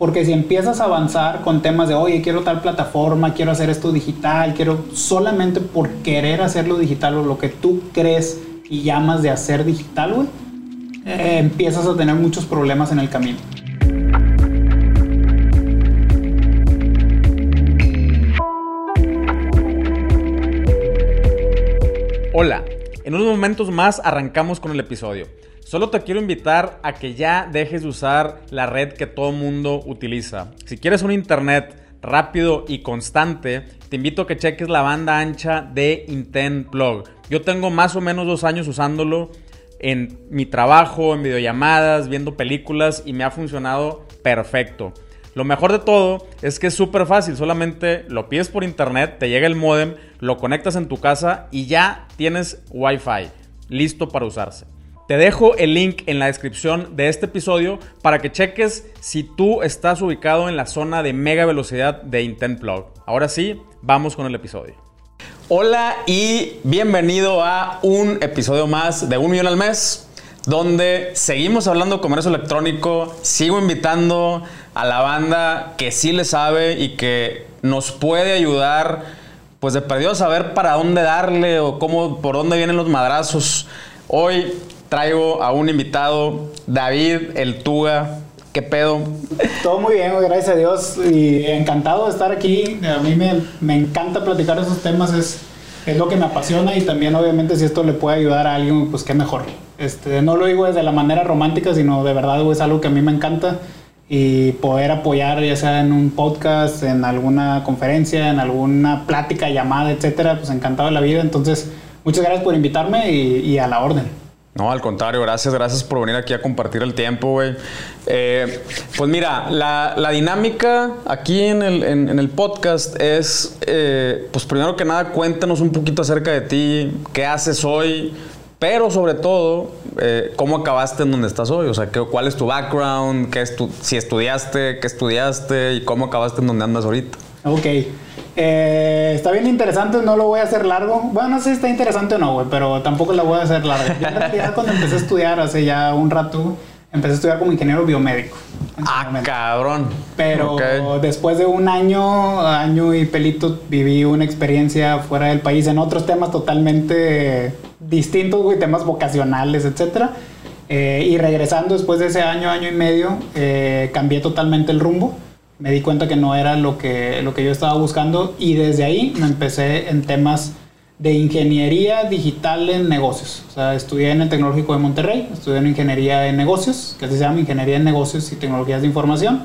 Porque si empiezas a avanzar con temas de, oye, quiero tal plataforma, quiero hacer esto digital, quiero solamente por querer hacerlo digital o lo que tú crees y llamas de hacer digital, güey, eh, empiezas a tener muchos problemas en el camino. Hola, en unos momentos más arrancamos con el episodio. Solo te quiero invitar a que ya dejes de usar la red que todo mundo utiliza. Si quieres un internet rápido y constante, te invito a que cheques la banda ancha de Intent Plug. Yo tengo más o menos dos años usándolo en mi trabajo, en videollamadas, viendo películas y me ha funcionado perfecto. Lo mejor de todo es que es súper fácil, solamente lo pides por internet, te llega el modem, lo conectas en tu casa y ya tienes Wi-Fi listo para usarse. Te dejo el link en la descripción de este episodio para que cheques si tú estás ubicado en la zona de mega velocidad de Intent Plug. Ahora sí, vamos con el episodio. Hola y bienvenido a un episodio más de Un Millón al Mes, donde seguimos hablando de comercio electrónico, sigo invitando a la banda que sí le sabe y que nos puede ayudar, pues de perdido saber para dónde darle o cómo, por dónde vienen los madrazos. Hoy traigo a un invitado, David El Tuga. ¿Qué pedo? Todo muy bien, gracias a Dios. Y encantado de estar aquí. A mí me, me encanta platicar esos temas, es, es lo que me apasiona y también obviamente si esto le puede ayudar a alguien, pues qué mejor. Este, no lo digo desde la manera romántica, sino de verdad es algo que a mí me encanta y poder apoyar ya sea en un podcast, en alguna conferencia, en alguna plática, llamada, etcétera, pues encantado de la vida. Entonces, muchas gracias por invitarme y, y a la orden. No, al contrario, gracias, gracias por venir aquí a compartir el tiempo, güey. Eh, pues mira, la, dinámica aquí en el, podcast es, eh, pues primero que nada, cuéntanos un poquito acerca de ti, qué haces hoy, pero sobre todo, eh, cómo acabaste en donde estás hoy, o sea, cuál es tu background, qué estu si estudiaste, qué estudiaste y cómo acabaste en donde andas ahorita. Ok. Eh, está bien interesante, no lo voy a hacer largo. Bueno, no sé si está interesante o no, güey, pero tampoco lo voy a hacer largo. Yo en realidad cuando empecé a estudiar hace ya un rato, empecé a estudiar como ingeniero biomédico. Ah, cabrón. Pero después de un año, año y pelito, viví una experiencia fuera del país en otros temas totalmente distintos, güey, temas vocacionales, etcétera. Eh, y regresando después de ese año, año y medio, eh, cambié totalmente el rumbo me di cuenta que no era lo que, lo que yo estaba buscando y desde ahí me empecé en temas de ingeniería digital en negocios. O sea, estudié en el Tecnológico de Monterrey, estudié en ingeniería en negocios, que se llama Ingeniería en Negocios y Tecnologías de Información.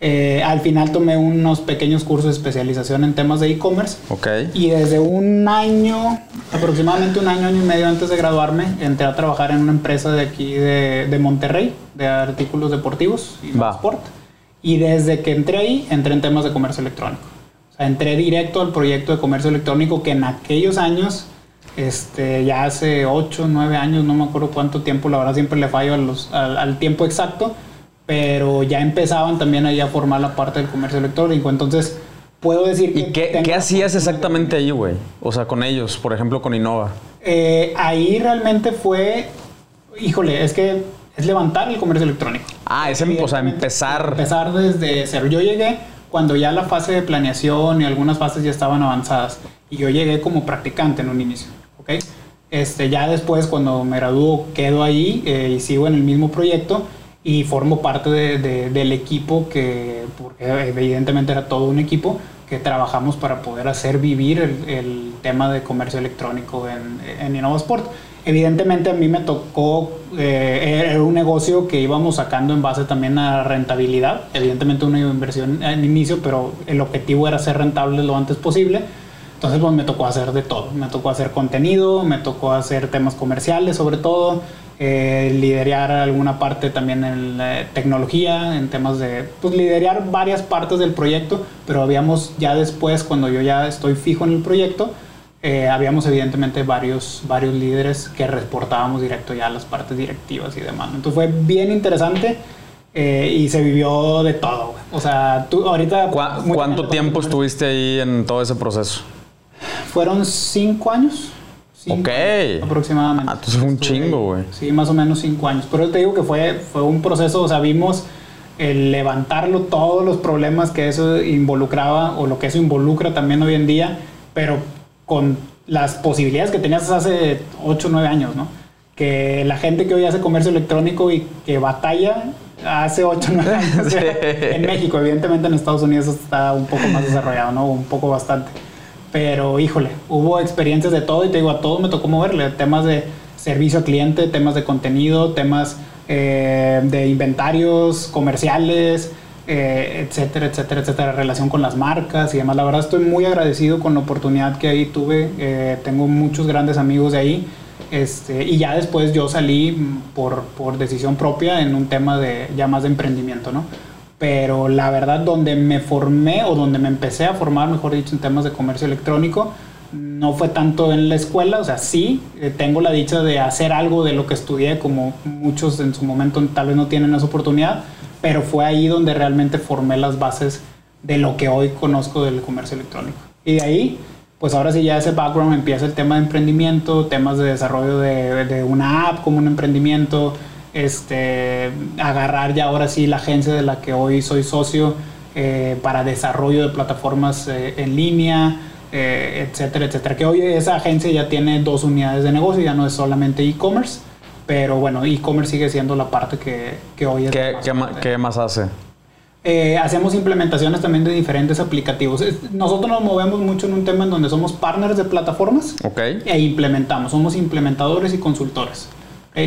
Eh, al final tomé unos pequeños cursos de especialización en temas de e-commerce. Okay. Y desde un año, aproximadamente un año, año y medio antes de graduarme, entré a trabajar en una empresa de aquí de, de Monterrey, de artículos deportivos y transporte. Y desde que entré ahí, entré en temas de comercio electrónico. O sea, entré directo al proyecto de comercio electrónico que en aquellos años, este, ya hace 8, 9 años, no me acuerdo cuánto tiempo, la verdad siempre le fallo al, tiempo exacto, pero ya empezaban también ahí a formar la parte del comercio electrónico. Entonces, puedo decir que... ¿Y qué, qué hacías exactamente ahí, güey? O sea, con ellos, por ejemplo, con Innova. Eh, ahí realmente fue, híjole, es que es levantar el comercio electrónico. Ah, es em, o sea, empezar. Empezar desde cero. Yo llegué cuando ya la fase de planeación y algunas fases ya estaban avanzadas. Y yo llegué como practicante en un inicio. ¿ok? Este, ya después, cuando me gradúo, quedo ahí eh, y sigo en el mismo proyecto y formo parte de, del equipo que, porque evidentemente era todo un equipo, que trabajamos para poder hacer vivir el, el tema de comercio electrónico en, en InnovaSport. Evidentemente a mí me tocó, eh, era un negocio que íbamos sacando en base también a rentabilidad, evidentemente una inversión en inicio, pero el objetivo era ser rentable lo antes posible. Entonces pues me tocó hacer de todo, me tocó hacer contenido, me tocó hacer temas comerciales sobre todo, eh, liderar alguna parte también en la tecnología, en temas de, pues liderar varias partes del proyecto, pero habíamos ya después, cuando yo ya estoy fijo en el proyecto, eh, habíamos evidentemente varios, varios líderes que reportábamos directo ya a las partes directivas y demás. Entonces fue bien interesante eh, y se vivió de todo. O sea, tú ahorita... ¿Cuánto tiempo estuviste ahí en todo ese proceso? Fueron cinco años. ok. aproximadamente. Ah, entonces fue un chingo, güey. Sí, más o menos cinco años. Pero te digo que fue, fue un proceso, o sea, vimos el levantarlo, todos los problemas que eso involucraba o lo que eso involucra también hoy en día, pero con las posibilidades que tenías hace 8 o 9 años, ¿no? Que la gente que hoy hace comercio electrónico y que batalla hace 8 o 9 años en México, evidentemente en Estados Unidos está un poco más desarrollado, ¿no? Un poco bastante. Pero híjole, hubo experiencias de todo y te digo, a todos me tocó moverle, temas de servicio al cliente, temas de contenido, temas eh, de inventarios comerciales, eh, etcétera, etcétera, etcétera, relación con las marcas y demás. La verdad estoy muy agradecido con la oportunidad que ahí tuve. Eh, tengo muchos grandes amigos de ahí. Este, y ya después yo salí por, por, decisión propia en un tema de ya más de emprendimiento, ¿no? Pero la verdad donde me formé o donde me empecé a formar, mejor dicho, en temas de comercio electrónico, no fue tanto en la escuela, o sea, sí, eh, tengo la dicha de hacer algo de lo que estudié, como muchos en su momento tal vez no tienen esa oportunidad, pero fue ahí donde realmente formé las bases de lo que hoy conozco del comercio electrónico. Y de ahí, pues ahora sí ya ese background empieza el tema de emprendimiento, temas de desarrollo de, de una app como un emprendimiento, este, agarrar ya ahora sí la agencia de la que hoy soy socio eh, para desarrollo de plataformas eh, en línea, eh, etcétera, etcétera. Que hoy esa agencia ya tiene dos unidades de negocio, ya no es solamente e-commerce, pero bueno, e-commerce sigue siendo la parte que, que hoy es. ¿Qué, más, ¿qué, más hace? Eh, hacemos implementaciones también de diferentes aplicativos. Nosotros nos movemos mucho en un tema en donde somos partners de plataformas okay. e implementamos. Somos implementadores y consultores.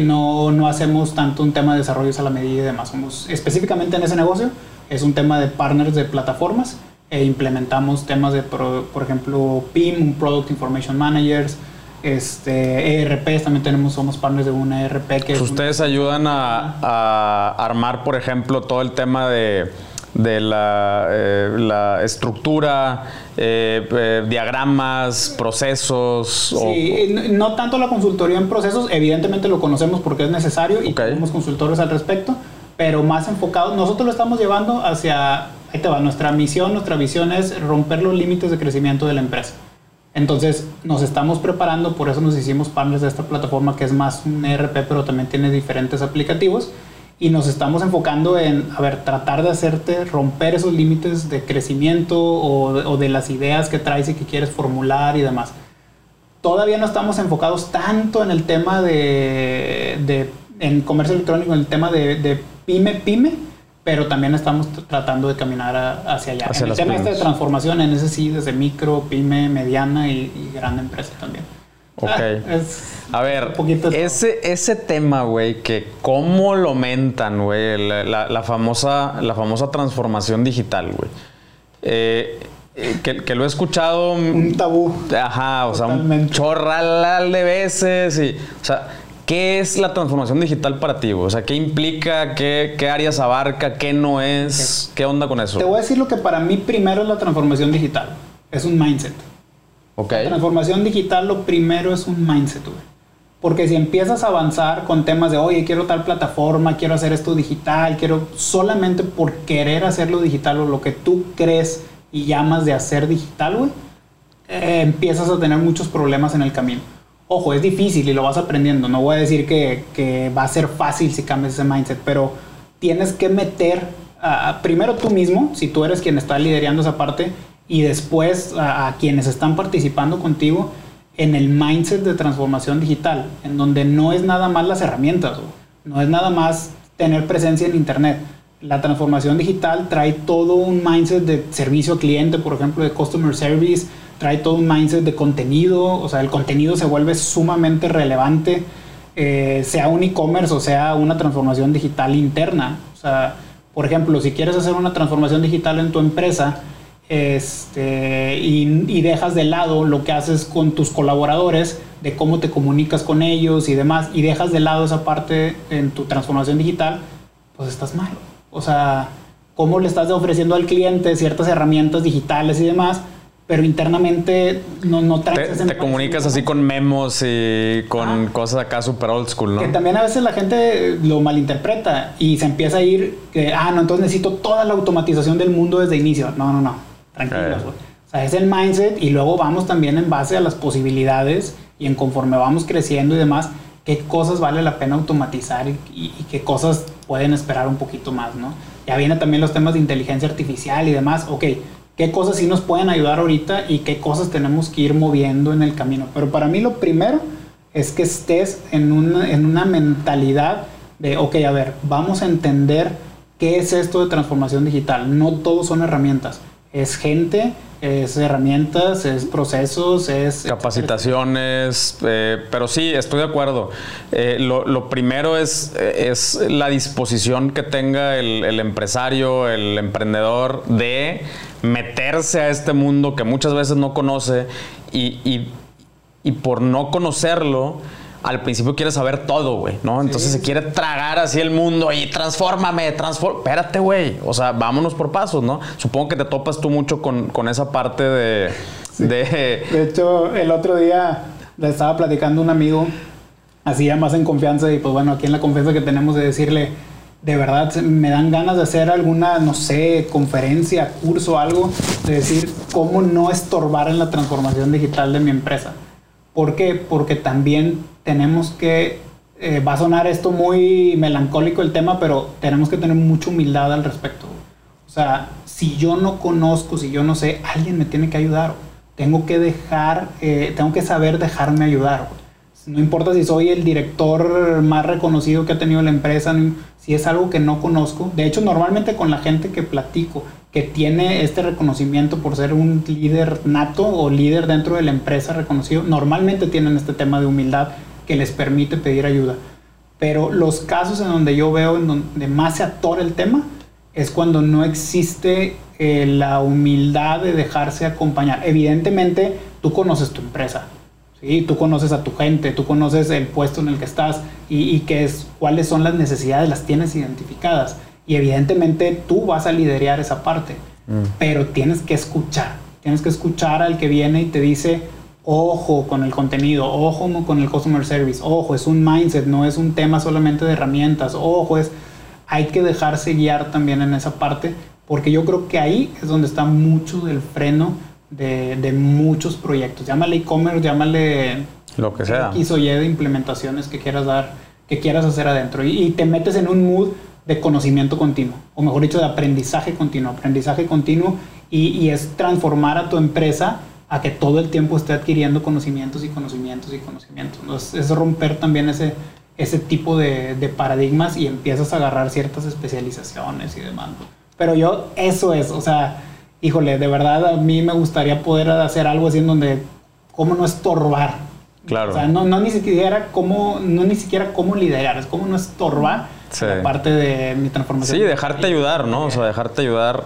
no, no hacemos tanto un tema de desarrollos a la medida y demás. Somos específicamente en ese negocio, es un tema de partners de plataformas e implementamos temas de, por, ejemplo, PIM, Product Information Managers, este, ERPs, también tenemos, somos partners de una ERP que... Ustedes ayudan a, armar, por ejemplo, todo el tema de, la, eh, la, estructura, eh, eh, diagramas, procesos. Sí, no tanto la consultoría en procesos, evidentemente lo conocemos porque es necesario y tenemos consultores al respecto, pero más enfocado, nosotros lo estamos llevando hacia ahí te va, nuestra misión, nuestra visión es romper los límites de crecimiento de la empresa. Entonces nos estamos preparando, por eso nos hicimos partners de esta plataforma que es más un ERP, pero también tiene diferentes aplicativos. Y nos estamos enfocando en, a ver, tratar de hacerte romper esos límites de crecimiento o, de las ideas que traes y que quieres formular y demás. Todavía no estamos enfocados tanto en el tema de, de en comercio electrónico, en el tema de, de pyme, pyme, pero también estamos tratando de caminar hacia allá. en el tema este de transformación, en ese sí, desde micro, pyme, mediana y, grande empresa también. Ok. Ah, a ver, ese, ese tema, güey, que cómo lo mentan, güey, la, famosa, la famosa transformación digital, güey. Eh, eh, que, lo he escuchado. Un tabú. Ajá, o sea, un chorral de veces. Y, o sea, ¿Qué es la transformación digital para ti? O sea, ¿qué implica? ¿Qué, qué áreas abarca? ¿Qué no es? ¿Qué onda con eso? Te voy a decir lo que para mí primero es la transformación digital. Es un mindset. Ok. La transformación digital lo primero es un mindset, güey. Porque si empiezas a avanzar con temas de, oye, quiero tal plataforma, quiero hacer esto digital, quiero solamente por querer hacerlo digital o lo que tú crees y llamas de hacer digital, güey, eh, empiezas a tener muchos problemas en el camino. Ojo, es difícil y lo vas aprendiendo. No voy a decir que, va a ser fácil si cambias ese mindset, pero tienes que meter primero tú mismo, si tú eres quien está liderando esa parte, y después a, quienes están participando contigo en el mindset de transformación digital, en donde no es nada más las herramientas, no es nada más tener presencia en Internet. La transformación digital trae todo un mindset de servicio al cliente, por ejemplo, de customer service, trae todo un mindset de contenido, o sea, el contenido se vuelve sumamente relevante, eh, sea un e-commerce o sea una transformación digital interna. O sea, por ejemplo, si quieres hacer una transformación digital en tu empresa este, y, dejas de lado lo que haces con tus colaboradores, de cómo te comunicas con ellos y demás, y dejas de lado esa parte en tu transformación digital, pues estás mal. O sea, cómo le estás ofreciendo al cliente ciertas herramientas digitales y demás, pero internamente no, no Te, te comunicas así con memos y con cosas acá super old school, ¿no? Que también a veces la gente lo malinterpreta y se empieza a ir que, ah, no, entonces necesito toda la automatización del mundo desde inicio. No, no, no. Tranquilos, eh. güey. O sea, es el mindset y luego vamos también en base a las posibilidades y en conforme vamos creciendo y demás, qué cosas vale la pena automatizar y, y qué cosas pueden esperar un poquito más, ¿no? ya vienen también los temas de inteligencia artificial y demás, ok, qué cosas sí nos pueden ayudar ahorita y qué cosas tenemos que ir moviendo en el camino. Pero para mí lo primero es que estés en una, en una mentalidad de, ok, a ver, vamos a entender qué es esto de transformación digital. No todos son herramientas, es gente, es herramientas, es procesos, es... Capacitaciones, eh, pero sí, estoy de acuerdo. Eh, lo, primero es, es la disposición que tenga el, empresario, el emprendedor de meterse a este mundo que muchas veces no conoce y, y por no conocerlo, al principio quiere saber todo, güey, ¿no? Entonces se quiere tragar así el mundo y transfórmame, transforma. Espérate, güey. O sea, vámonos por pasos, ¿no? Supongo que te topas tú mucho con, esa parte de, de. De hecho, el otro día le estaba platicando un amigo, así ya más en confianza, y pues bueno, aquí en la confianza que tenemos de decirle, de verdad me dan ganas de hacer alguna, no sé, conferencia, curso, algo, de decir cómo no estorbar en la transformación digital de mi empresa. ¿Por qué? Porque también tenemos que, eh, va a sonar esto muy melancólico el tema, pero tenemos que tener mucha humildad al respecto. O sea, si yo no conozco, si yo no sé, alguien me tiene que ayudar. Tengo que dejar, eh, tengo que saber dejarme ayudar. No importa si soy el director más reconocido que ha tenido la empresa, si es algo que no conozco. De hecho, normalmente con la gente que platico, que tiene este reconocimiento por ser un líder nato o líder dentro de la empresa reconocido, normalmente tienen este tema de humildad que les permite pedir ayuda. Pero los casos en donde yo veo en donde más se atora el tema es cuando no existe eh, la humildad de dejarse acompañar. Evidentemente, tú conoces tu empresa, ¿sí? tú conoces a tu gente, tú conoces el puesto en el que estás y, qué es, cuáles son las necesidades, las tienes identificadas y evidentemente tú vas a liderar esa parte, mm. pero tienes que escuchar, tienes que escuchar al que viene y te dice, ojo con el contenido, ojo con el customer service, ojo, es un mindset, no es un tema solamente de herramientas, ojo, es, hay que dejarse guiar también en esa parte, porque yo creo que ahí es donde está mucho del freno de, de muchos proyectos. Llámale e-commerce, llámale lo que sea. X o Y de implementaciones que quieras dar, que quieras hacer adentro. y te metes en un mood de conocimiento continuo, o mejor dicho, de aprendizaje continuo, aprendizaje continuo, y, es transformar a tu empresa a que todo el tiempo esté adquiriendo conocimientos y conocimientos y conocimientos. Entonces, es romper también ese, ese tipo de, paradigmas y empiezas a agarrar ciertas especializaciones y demás. Pero yo, eso es, o sea, híjole, de verdad a mí me gustaría poder hacer algo así en donde, ¿cómo no estorbar? Claro. O sea, no, no, ni siquiera cómo, no ni siquiera cómo liderar, es cómo no estorbar parte de mi transformación. Sí, dejarte ayudar, ¿no? O sea, dejarte ayudar.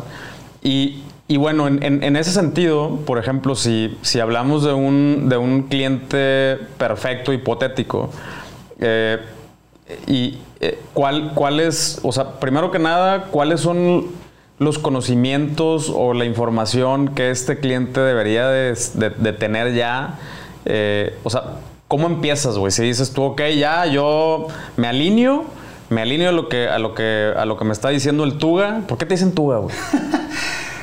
Y, y bueno, en, ese sentido, por ejemplo, si, hablamos de un, de un cliente perfecto, hipotético, eh, y eh, ¿cuál, cuál es, o sea, primero que nada, cuáles son los conocimientos o la información que este cliente debería de, de, tener ya? Eh, o sea, ¿cómo empiezas, güey? Si dices tú, ok, ya yo me alineo me alineo a lo que, a lo que, a lo que me está diciendo el Tuga. ¿Por qué te dicen Tuga, güey?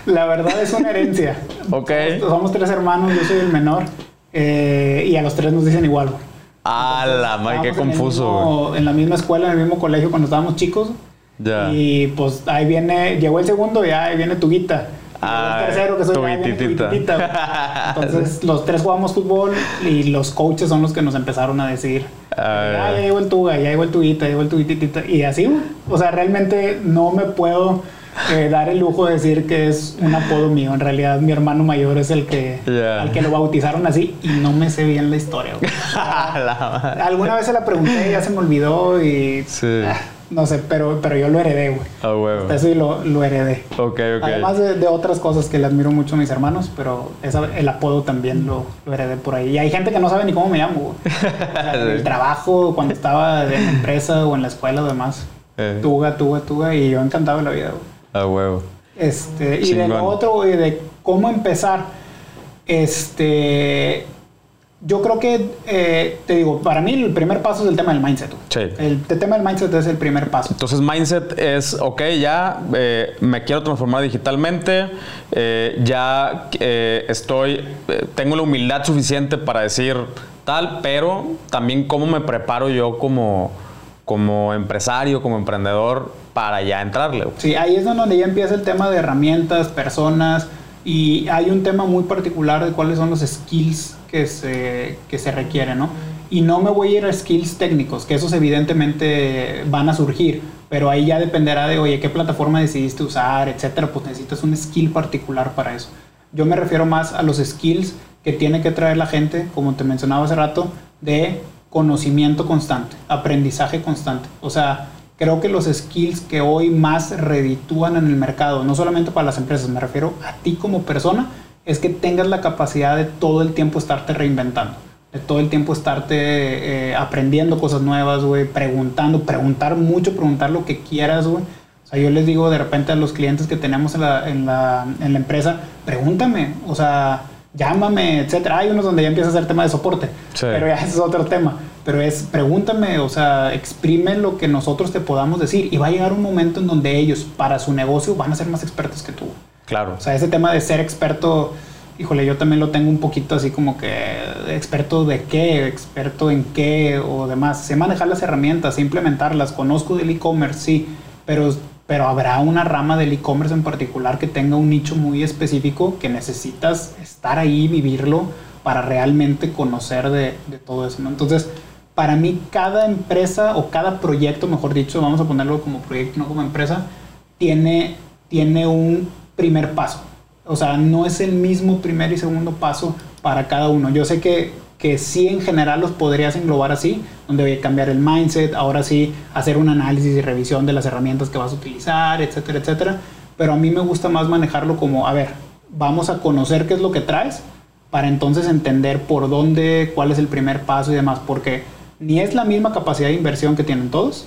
la verdad es una herencia. ok. Somos, tres hermanos, yo soy el menor. Eh, y a los tres nos dicen igual. Ah, la madre, qué confuso. En, la misma escuela, en el mismo colegio cuando estábamos chicos. Ya. Y pues ahí viene, llegó el segundo y ahí viene Tuguita. Ah, el tercero que soy. Entonces los tres jugamos fútbol y los coaches son los que nos empezaron a decir, ah, ya llegó el Tuga, ya llegó el Tuguita, ya llegó el Tuguitita. Y así, o sea, realmente no me puedo eh, dar el lujo de decir que es un apodo mío. En realidad mi hermano mayor es el que, al que lo bautizaron así y no me sé bien la historia. alguna vez se la pregunté y ya se me olvidó y... Sí. Ah, no sé, pero, pero yo lo heredé, güey. Ah, huevo. Eso y lo, lo heredé. Ok, ok. Además de, otras cosas que le admiro mucho a mis hermanos, pero el apodo también lo, lo, heredé por ahí. Y hay gente que no sabe ni cómo me llamo, güey. el trabajo, cuando estaba en la empresa o en la escuela o demás. Eh. Tuga, tuga, tuga. Y yo encantado de la vida, güey. Ah, huevo. Este, y de lo otro, güey, de cómo empezar. Este yo creo que, eh, te digo, para mí el primer paso es el tema del mindset. Sí. El, tema del mindset es el primer paso. Entonces, mindset es, ok, ya eh, me quiero transformar digitalmente, eh, ya estoy, tengo la humildad suficiente para decir tal, pero también cómo me preparo yo como, como empresario, como emprendedor para ya entrarle. Sí, ahí es donde ya empieza el tema de herramientas, personas, y hay un tema muy particular de cuáles son los skills que se, que se requieren, ¿no? Y no me voy a ir a skills técnicos, que esos evidentemente van a surgir, pero ahí ya dependerá de, oye, qué plataforma decidiste usar, etcétera, pues necesitas un skill particular para eso. Yo me refiero más a los skills que tiene que traer la gente, como te mencionaba hace rato, de conocimiento constante, aprendizaje constante. O sea, creo que los skills que hoy más reditúan en el mercado, no solamente para las empresas, me refiero a ti como persona, es que tengas la capacidad de todo el tiempo estarte reinventando, de todo el tiempo estarte eh, aprendiendo cosas nuevas, güey, preguntando, preguntar mucho, preguntar lo que quieras, güey. O sea, yo les digo de repente a los clientes que tenemos en la, en la, en la empresa, pregúntame, o sea, llámame, etcétera. Hay unos donde ya empieza a ser tema de soporte, pero ya ese es otro tema. Pero es, pregúntame, o sea, exprime lo que nosotros te podamos decir y va a llegar un momento en donde ellos, para su negocio, van a ser más expertos que tú. Claro. O sea, ese tema de ser experto, híjole, yo también lo tengo un poquito así como que experto de qué, experto en qué o demás. Sé manejar las herramientas, sé implementarlas, conozco del e-commerce, sí, pero pero habrá una rama del e-commerce en particular que tenga un nicho muy específico que necesitas estar ahí, vivirlo, para realmente conocer de, todo eso. Entonces, para mí cada empresa o cada proyecto, mejor dicho, vamos a ponerlo como proyecto, no como empresa, tiene, tiene un primer paso. O sea, no es el mismo primer y segundo paso para cada uno. Yo sé que que sí en general los podrías englobar así, donde voy a cambiar el mindset, ahora sí hacer un análisis y revisión de las herramientas que vas a utilizar, etcétera, etcétera. Pero a mí me gusta más manejarlo como, a ver, vamos a conocer qué es lo que traes para entonces entender por dónde, cuál es el primer paso y demás, porque ni es la misma capacidad de inversión que tienen todos,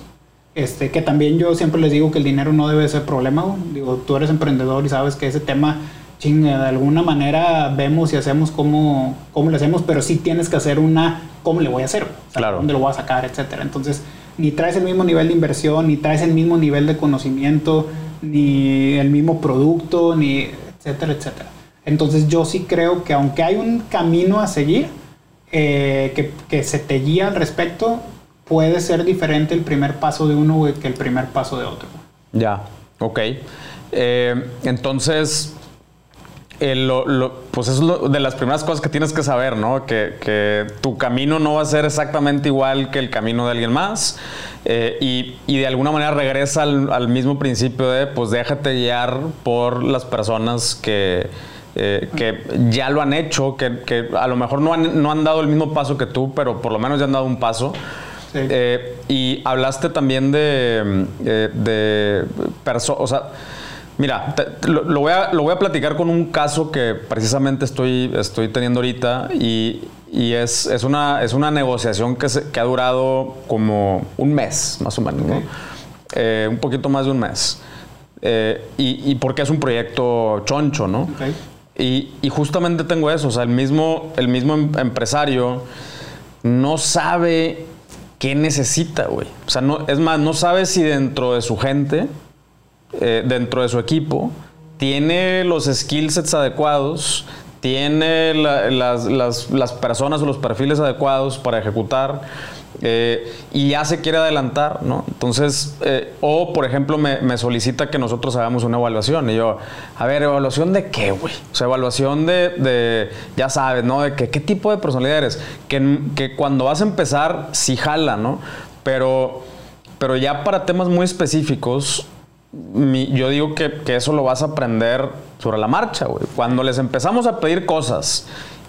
este, que también yo siempre les digo que el dinero no debe ser problema, digo, tú eres emprendedor y sabes que ese tema chinga, de alguna manera vemos y hacemos cómo, cómo le hacemos, pero sí tienes que hacer una, ¿cómo le voy a hacer? claro. ¿Dónde lo voy a sacar? Etcétera. Entonces, ni traes el mismo nivel de inversión, ni traes el mismo nivel de conocimiento, ni el mismo producto, ni etcétera, etcétera. Entonces, yo sí creo que aunque hay un camino a seguir, eh, que, que, se te guía al respecto, puede ser diferente el primer paso de uno que el primer paso de otro. Ya, ok. Eh, entonces, lo, pues es de las primeras cosas que tienes que saber, ¿no? Que, tu camino no va a ser exactamente igual que el camino de alguien más. Eh, y, de alguna manera regresa al, mismo principio de, pues déjate guiar por las personas que, eh, que ya lo han hecho, que, a lo mejor no han, no han, dado el mismo paso que tú, pero por lo menos ya han dado un paso. Eh, y hablaste también de, de personas, o sea, Mira, lo, voy a, lo, voy a, platicar con un caso que precisamente estoy, estoy teniendo ahorita y, y es, es, una, es una negociación que, que, ha durado como un mes, más o menos, ¿no? Eh, un poquito más de un mes. Eh, y, y, porque es un proyecto choncho, ¿no? Y, y, justamente tengo eso, o sea, el mismo, el mismo em, empresario no sabe qué necesita, güey. O sea, no, es más, no sabe si dentro de su gente eh, dentro de su equipo tiene los skill sets adecuados, tiene las, personas o los perfiles adecuados para ejecutar eh, y ya se quiere adelantar, ¿no? Entonces, eh, o por ejemplo, me, solicita que nosotros hagamos una evaluación y yo, a ver, ¿evaluación de qué, güey? O sea, evaluación de, ya sabes, ¿no? De que, qué tipo de personalidad eres. Que, que cuando vas a empezar, sí jala, ¿no? Pero, pero ya para temas muy específicos, yo digo que, eso lo vas a aprender sobre la marcha, güey. Cuando les empezamos a pedir cosas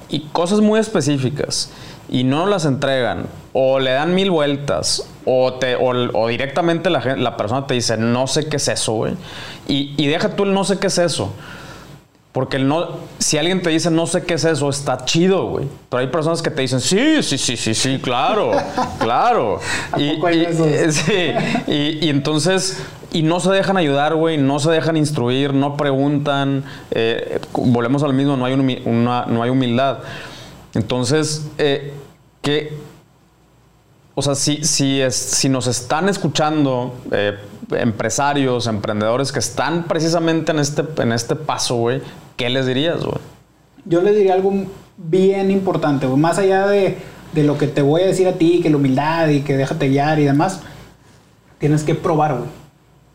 y cosas muy específicas y no las entregan o le dan mil vueltas o, te, o, directamente la, la, persona te dice no sé qué es eso, güey. Y, y deja tú el no sé qué es eso. Porque no, si alguien te dice no sé qué es eso, está chido, güey. Pero hay personas que te dicen sí, sí, sí, sí, sí, claro, claro. y, y, entonces, y no se dejan ayudar, güey, no se dejan instruir, no preguntan. Eh, volvemos al mismo, no hay, no hay humildad. Entonces, eh, ¿qué, o sea, si, si, es, si nos están escuchando eh, empresarios, emprendedores que están precisamente en este, en este paso, güey, ¿qué les dirías, güey? Yo les diría algo bien importante, güey. Más allá de, de, lo que te voy a decir a ti, que la humildad y que déjate guiar y demás, tienes que probar, güey.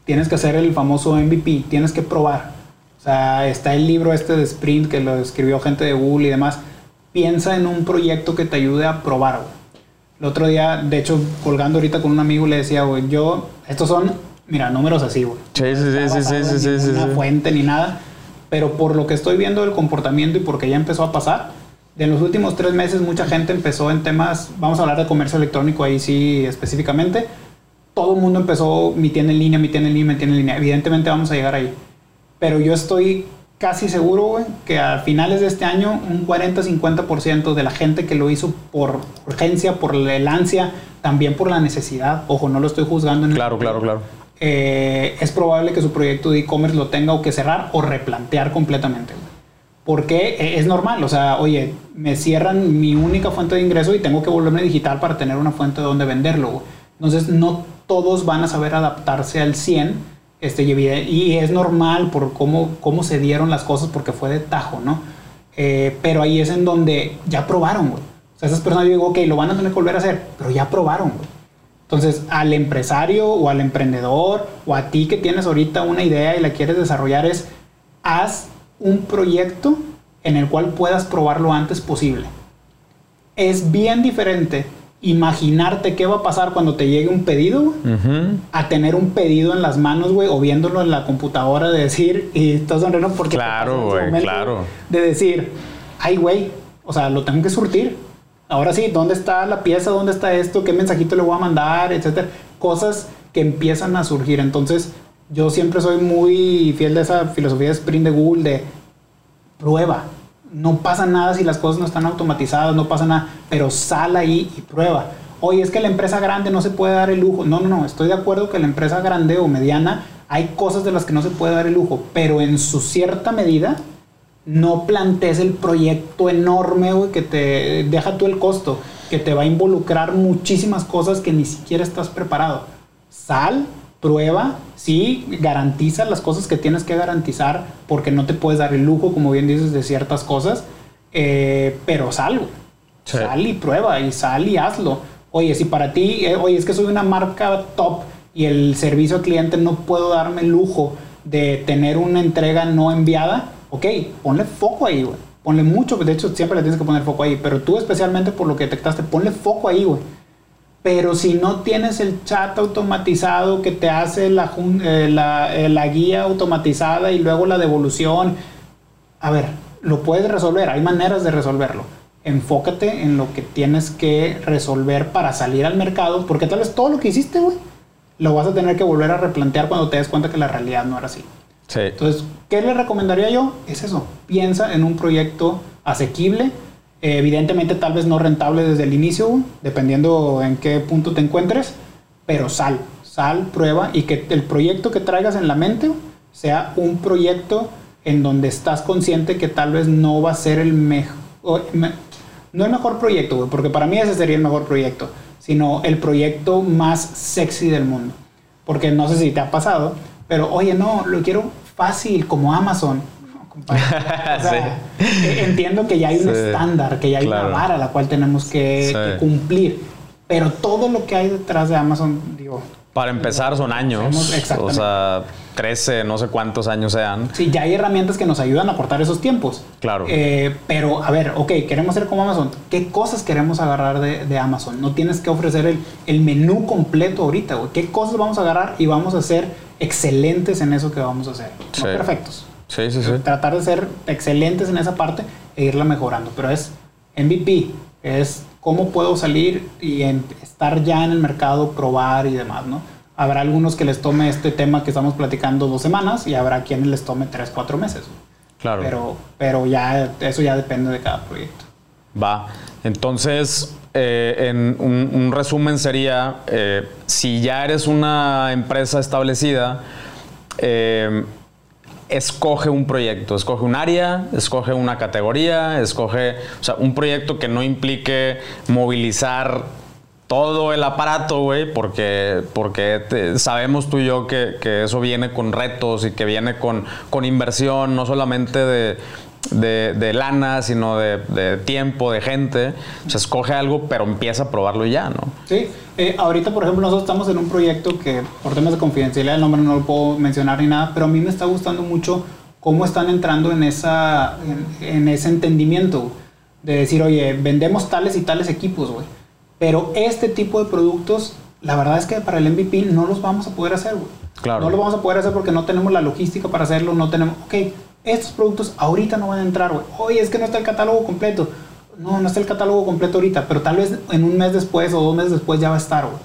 Tienes que hacer el famoso MVP, tienes que probar. O sea, está el libro este de Sprint que lo escribió gente de Google y demás. Piensa en un proyecto que te ayude a probar, güey. El otro día, de hecho, colgando ahorita con un amigo, le decía, güey, yo, estos son, mira, números así, güey. Sí, sí, sí, sí, sí, sí, Una fuente ni nada. Pero por lo que estoy viendo del comportamiento y porque ya empezó a pasar, de los últimos tres meses mucha gente empezó en temas, vamos a hablar de comercio electrónico ahí sí específicamente, todo el mundo empezó mi tienda en línea, mi tienda en línea, mi tienda en línea. Evidentemente vamos a llegar ahí. Pero yo estoy casi seguro, güey, que a finales de este año un 40-50% de la gente que lo hizo por urgencia, por el ansia, también por la necesidad, ojo, no lo estoy juzgando en el- Claro, claro, claro. eh, es probable que su proyecto de e-commerce lo tenga o que cerrar o replantear completamente. güey. Porque eh, es normal, o sea, oye, me cierran mi única fuente de ingreso y tengo que volverme digital para tener una fuente donde venderlo. güey. Entonces, no todos van a saber adaptarse al 100 este, y, es normal por cómo, cómo se dieron las cosas porque fue de tajo, ¿no? Eh, pero ahí es en donde ya probaron, güey. O sea, esas personas, yo digo, ok, lo van a tener que volver a hacer, pero ya probaron, güey. Entonces, al empresario o al emprendedor o a ti que tienes ahorita una idea y la quieres desarrollar es, haz un proyecto en el cual puedas probar lo antes posible. Es bien diferente imaginarte qué va a pasar cuando te llegue un pedido a tener un pedido en las manos, güey, o viéndolo en la computadora de decir, y estás sonriendo porque... Claro, güey, claro. De decir, ay, güey, o sea, lo tengo que surtir. Ahora sí, ¿dónde está la pieza? ¿Dónde está esto? ¿Qué mensajito le voy a mandar? Etcétera. Cosas que empiezan a surgir. Entonces, yo siempre soy muy fiel de esa filosofía de sprint de Google de prueba. No pasa nada si las cosas no están automatizadas, no pasa nada, pero sal ahí y prueba. Oye, es que la empresa grande no se puede dar el lujo. No, no, no, estoy de acuerdo que la empresa grande o mediana hay cosas de las que no se puede dar el lujo, pero en su cierta medida no plantees el proyecto enorme, que te deja tú el costo, que te va a involucrar muchísimas cosas que ni siquiera estás preparado. Sal, prueba, sí, garantiza las cosas que tienes que garantizar, porque no te puedes dar el lujo, como bien dices, de ciertas cosas, eh, pero sal, güey. Sí. Sal y prueba, y sal y hazlo. Oye, si para ti, eh, oye, es que soy una marca top y el servicio al cliente no puedo darme el lujo de tener una entrega no enviada, ok, ponle foco ahí, güey. Ponle mucho, de hecho siempre le tienes que poner foco ahí, pero tú especialmente por lo que detectaste, ponle foco ahí, güey. Pero si no tienes el chat automatizado que te hace la, eh, la, eh, la guía automatizada y luego la devolución, a ver, lo puedes resolver, hay maneras de resolverlo. Enfócate en lo que tienes que resolver para salir al mercado, porque tal vez todo lo que hiciste, güey, lo vas a tener que volver a replantear cuando te des cuenta que la realidad no era así. Sí. Entonces, ¿qué le recomendaría yo? Es eso, piensa en un proyecto asequible, evidentemente tal vez no rentable desde el inicio, dependiendo en qué punto te encuentres, pero sal, sal, prueba y que el proyecto que traigas en la mente sea un proyecto en donde estás consciente que tal vez no va a ser el mejor, no el mejor proyecto, porque para mí ese sería el mejor proyecto, sino el proyecto más sexy del mundo. Porque no sé si te ha pasado, pero oye, no, lo quiero fácil, como Amazon. Compadre. O sea, eh, Entiendo que ya hay un Sí, estándar, que ya hay claro. una vara a la cual tenemos que, Sí. que cumplir. Pero todo lo que hay detrás de Amazon, digo, Para empezar son años. Hacemos- O sea, 13, no sé cuántos años sean. sí, ya hay herramientas que nos ayudan a cortar esos tiempos. Claro. Eh, pero, a ver, ok, queremos ser como Amazon. ¿Qué cosas queremos agarrar de, de Amazon? No tienes que ofrecer el, el menú completo ahorita, güey. ¿Qué cosas vamos a agarrar y vamos a ser excelentes en eso que vamos a hacer? Sí. No perfectos. Sí, sí, sí. Tratar de ser excelentes en esa parte e irla mejorando. Pero es MVP, es cómo puedo salir y en- estar ya en el mercado, probar y demás, ¿no? Habrá algunos que les tome este tema que estamos platicando dos semanas y habrá quienes les tome tres, cuatro meses. Claro. Pero, pero ya eso ya depende de cada proyecto. Va. Entonces, eh, en un, un resumen sería, eh, si ya eres una empresa establecida, eh, escoge un proyecto, escoge un área, escoge una categoría, escoge, o sea, un proyecto que no implique movilizar todo el aparato, güey, porque, porque sabemos tú y yo que, que eso viene con retos y que viene con, con inversión, no solamente de, de, lana, sino de, tiempo, de gente. O sea, escoge algo, pero empieza a probarlo ya, ¿no? Sí. Eh, ahorita, por ejemplo, nosotros estamos en un proyecto que, por temas de confidencialidad, el nombre no lo puedo mencionar ni nada, pero a mí me está gustando mucho cómo están entrando en, esa, en, ese entendimiento de decir, oye, vendemos tales y tales equipos, güey. Pero este tipo de productos, la verdad es que para el MVP no los vamos a poder hacer, güey. Claro. No los vamos a poder hacer porque no tenemos la logística para hacerlo, no tenemos, ok, estos productos ahorita no van a entrar, güey. Oye, es que no está el catálogo completo. No, no está el catálogo completo ahorita, pero tal vez en un mes después o dos meses después ya va a estar, güey.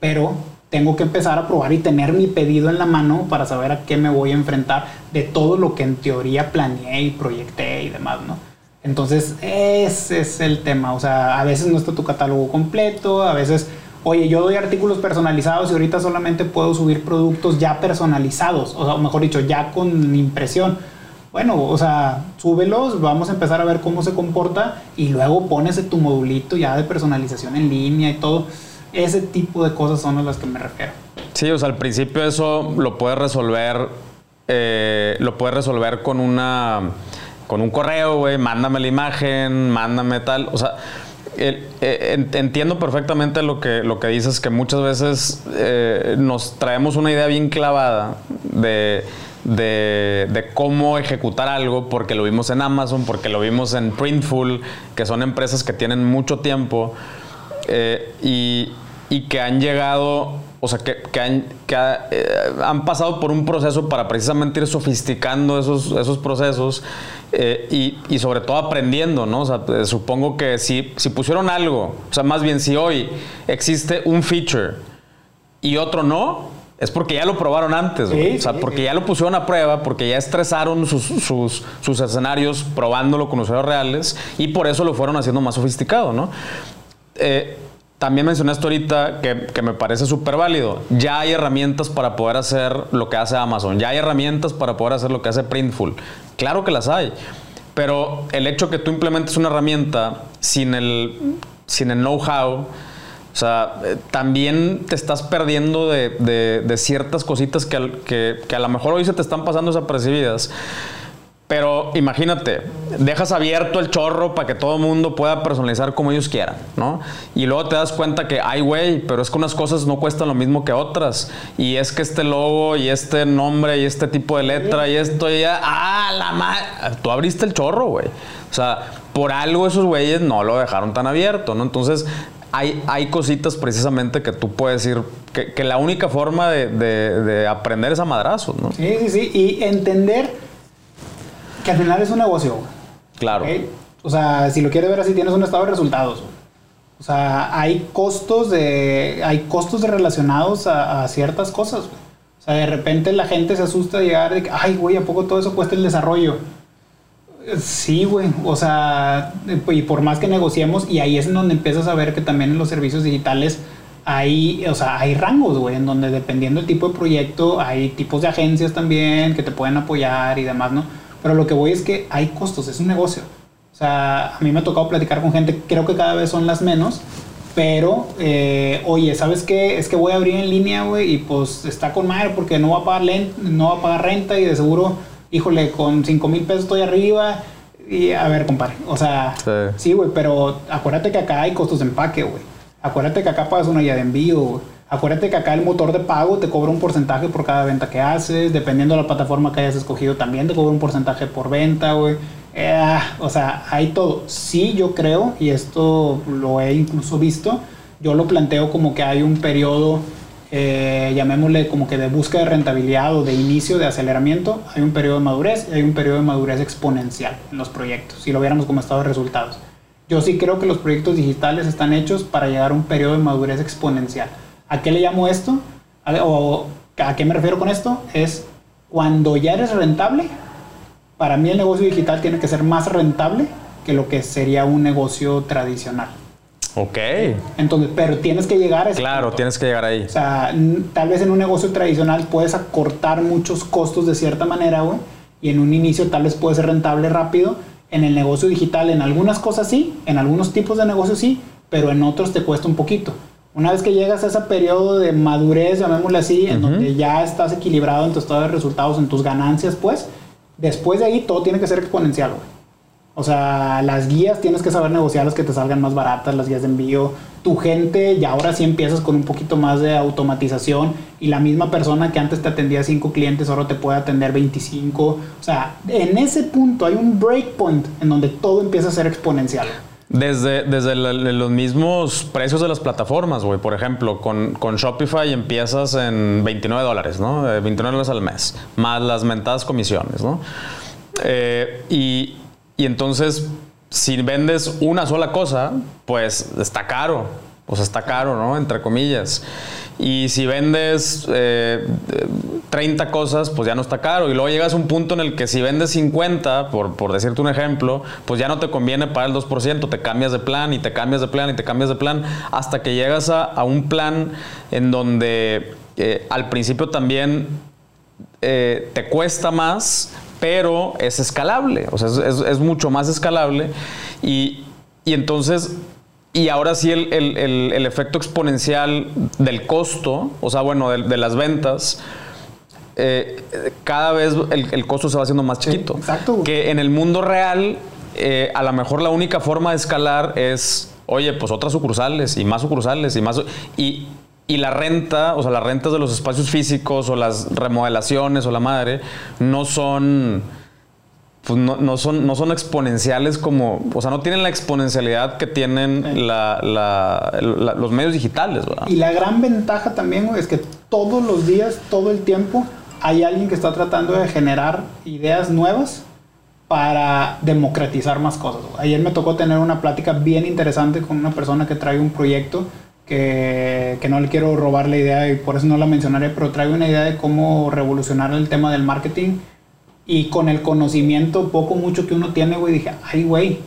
Pero tengo que empezar a probar y tener mi pedido en la mano para saber a qué me voy a enfrentar de todo lo que en teoría planeé y proyecté y demás, ¿no? Entonces, ese es el tema. O sea, a veces no está tu catálogo completo, a veces, oye, yo doy artículos personalizados y ahorita solamente puedo subir productos ya personalizados, o sea, mejor dicho, ya con impresión bueno, o sea, súbelos, vamos a empezar a ver cómo se comporta y luego pones tu modulito ya de personalización en línea y todo. Ese tipo de cosas son a las que me refiero. Sí, o sea, al principio eso lo puedes resolver, eh, lo puedes resolver con una, con un correo, güey, mándame la imagen, mándame tal, o sea, eh, entiendo perfectamente lo que, lo que dices, que muchas veces eh, nos traemos una idea bien clavada de de, cómo ejecutar algo, porque lo vimos en Amazon, porque lo vimos en Printful, que son empresas que tienen mucho tiempo eh, y, que han llegado, o sea, que, han, eh, han, pasado por un proceso para precisamente ir sofisticando esos, esos procesos eh, y, sobre todo aprendiendo, ¿no? Supongo que si, si pusieron algo, o sea, más bien si hoy existe un feature y otro no, es porque ya lo probaron antes, o sea, porque ya lo pusieron a prueba, porque ya estresaron sus, sus, escenarios probándolo con usuarios reales y por eso lo fueron haciendo más sofisticado, ¿no? Eh, también mencionaste ahorita que, que me parece súper válido. Ya hay herramientas para poder hacer lo que hace Amazon. Ya hay herramientas para poder hacer lo que hace Printful. Claro que las hay. Pero el hecho que tú implementes una herramienta sin el, sin el know-how, o sea, eh, también te estás perdiendo de, ciertas cositas que, a lo mejor hoy se te están pasando desapercibidas. Pero imagínate, dejas abierto el chorro para que todo el mundo pueda personalizar como ellos quieran, ¿no? Y luego te das cuenta que, ay, güey, pero es que unas cosas no cuestan lo mismo que otras. Y es que este logo y este nombre y este tipo de letra y esto y ya, ah, la madre. Tú abriste el chorro, güey. O sea, por algo esos güeyes no lo dejaron tan abierto, ¿no? Entonces, hay, cositas precisamente que tú puedes ir, que, la única forma de, aprender es a madrazos, ¿no? Sí, sí, sí, y entender que al final es un negocio. Claro. O sea, si lo quieres ver así, tienes un estado de resultados. O sea, hay costos de, hay costos relacionados a, ciertas cosas. O sea, de repente la gente se asusta de llegar de que, ay, güey, ¿a poco todo eso cuesta el desarrollo? Sí, güey. O sea, y por más que negociemos, y ahí es en donde empiezas a ver que también en los servicios digitales hay, o sea, hay rangos, güey, en donde dependiendo del tipo de proyecto, hay tipos de agencias también que te pueden apoyar y demás, ¿no? Pero lo que voy es que hay costos, es un negocio. O sea, a mí me ha tocado platicar con gente, creo que cada vez son las menos, pero, eh, oye, ¿sabes qué? Es que voy a abrir en línea, güey, y pues está con madre porque no va a pagar, no va a pagar renta y de seguro híjole, con 5 mil pesos estoy arriba. Y a ver, compadre, o sea, sí, güey, pero acuérdate que acá hay costos de empaque, güey. Acuérdate que acá pagas una guía de envío, güey. Acuérdate que acá el motor de pago te cobra un porcentaje por cada venta que haces. Dependiendo de la plataforma que hayas escogido, también te cobra un porcentaje por venta, güey. Eh, o sea, hay todo. Sí, yo creo, y esto lo he incluso visto, yo lo planteo como que hay un periodo eh, llamémosle como que de búsqueda de rentabilidad o de inicio de aceleramiento, hay un periodo de madurez y hay un periodo de madurez exponencial en los proyectos, si lo viéramos como estado de resultados. Yo sí creo que los proyectos digitales están hechos para llegar a un periodo de madurez exponencial. ¿A qué le llamo esto? ¿O a qué me refiero con esto? Es cuando ya eres rentable, para mí el negocio digital tiene que ser más rentable que lo que sería un negocio tradicional. Ok. Entonces, pero tienes que llegar a ese Claro, tienes que llegar ahí. O sea, tal vez en un negocio tradicional puedes acortar muchos costos de cierta manera, güey. Y en un inicio tal vez puede ser rentable rápido. En el negocio digital, en algunas cosas sí, en algunos tipos de negocios sí, pero en otros te cuesta un poquito. Una vez que llegas a ese periodo de madurez, llamémosle así, en donde ya estás equilibrado en tu estado de resultados, en tus ganancias, pues, después de ahí todo tiene que ser exponencial, güey. O sea, las guías tienes que saber negociar las que te salgan más baratas, las guías de envío. Tu gente, y ahora sí empiezas con un poquito más de automatización y la misma persona que antes te atendía 5 clientes ahora te puede atender 25. O sea, en ese punto hay un breakpoint en donde todo empieza a ser exponencial. Desde, desde los mismos precios de las plataformas, güey. Por ejemplo, con, con, Shopify empiezas en 29 dólares, ¿no? 29 eh, dólares al mes, más las mentadas comisiones, ¿no? Eh, y, y entonces, si vendes una sola cosa, pues está caro. Sea, está caro, ¿no? Entre comillas. Y si vendes 30 eh, cosas, pues ya no está caro. Y luego llegas a un punto en el que si vendes 50, por, por decirte un ejemplo, pues ya no te conviene pagar el 2%, te cambias de plan y te cambias de plan y te cambias de plan, hasta que llegas a, un plan en donde eh, al principio también eh, te cuesta más, pero es escalable, o sea, es, mucho más escalable. Y, y entonces y ahora sí el, efecto exponencial del costo, o sea, bueno, de, las ventas, eh, cada vez el, costo se va haciendo más chiquito. exacto. Que en el mundo real, eh, a lo mejor la única forma de escalar es, oye, pues otras sucursales y más sucursales y más... Y, y la renta, o sea, las rentas de los espacios físicos o las remodelaciones o la madre, no son pues no, son, no son exponenciales como, o sea, no tienen la exponencialidad que tienen los medios digitales. ¿verdad? Y la gran ventaja también es que todos los días, todo el tiempo, hay alguien que está tratando de generar ideas nuevas para democratizar más cosas. Ayer me tocó tener una plática bien interesante con una persona que trae un proyecto que, que no le quiero robar la idea y por eso no la mencionaré, pero trae una idea de cómo revolucionar el tema del marketing y con el conocimiento poco mucho que uno tiene, güey, dije, ay, güey,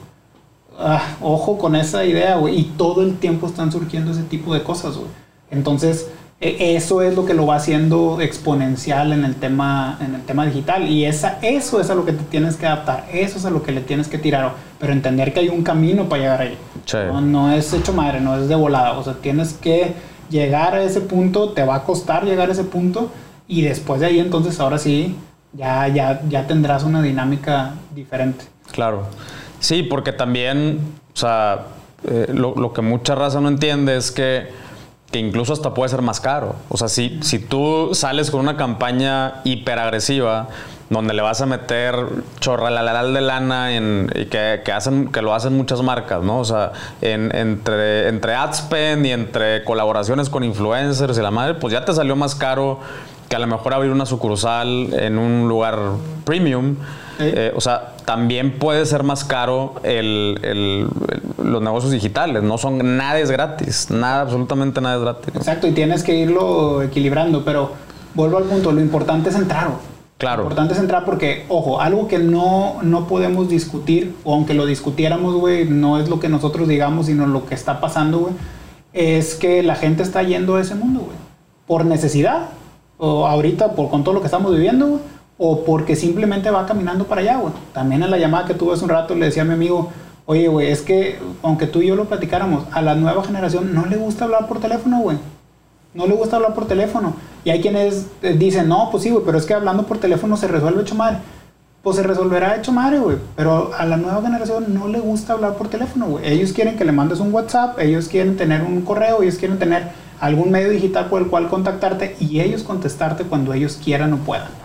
ah, ojo con esa idea, güey. Y todo el tiempo están surgiendo ese tipo de cosas, güey. Entonces, eso es lo que lo va haciendo exponencial en el tema, en el tema digital. Y esa, eso es a lo que te tienes que adaptar, eso es a lo que le tienes que tirar. Pero entender que hay un camino para llegar ahí. No, no es hecho madre, no es de volada. O sea, tienes que llegar a ese punto, te va a costar llegar a ese punto. Y después de ahí, entonces, ahora sí, ya, ya, ya tendrás una dinámica diferente. Claro. Sí, porque también, o sea, eh, lo, que mucha raza no entiende es que, que, incluso hasta puede ser más caro. O sea, si, si tú sales con una campaña hiperagresiva, donde le vas a meter chorralalal de lana en, que, que, hacen, que lo hacen muchas marcas, ¿no? O sea, en, entre, entre ad y entre colaboraciones con influencers y la madre, pues ya te salió más caro que a lo mejor abrir una sucursal en un lugar premium, eh, o sea, también puede ser más caro el, los negocios digitales. No son nada es gratis, nada, absolutamente nada es gratis. Exacto, y tienes que irlo equilibrando, pero vuelvo al punto, lo importante es entrar. Claro. Lo importante es entrar porque, ojo, algo que no, no podemos discutir, o aunque lo discutiéramos, güey, no es lo que nosotros digamos, sino lo que está pasando, güey, es que la gente está yendo a ese mundo, güey, por necesidad o ahorita por con todo lo que estamos viviendo, o porque simplemente va caminando para allá, güey. También en la llamada que tuve hace un rato le decía a mi amigo, oye, güey, es que aunque tú y yo lo platicáramos, a la nueva generación no le gusta hablar por teléfono, güey. No le gusta hablar por teléfono. Y hay quienes eh, dicen, no, pues sí, güey, pero es que hablando por teléfono se resuelve hecho madre. Pues se resolverá hecho madre, güey. Pero a la nueva generación no le gusta hablar por teléfono, güey. Ellos quieren que le mandes un WhatsApp, ellos quieren tener un correo, ellos quieren tener algún medio digital por el cual contactarte y ellos contestarte cuando ellos quieran o puedan.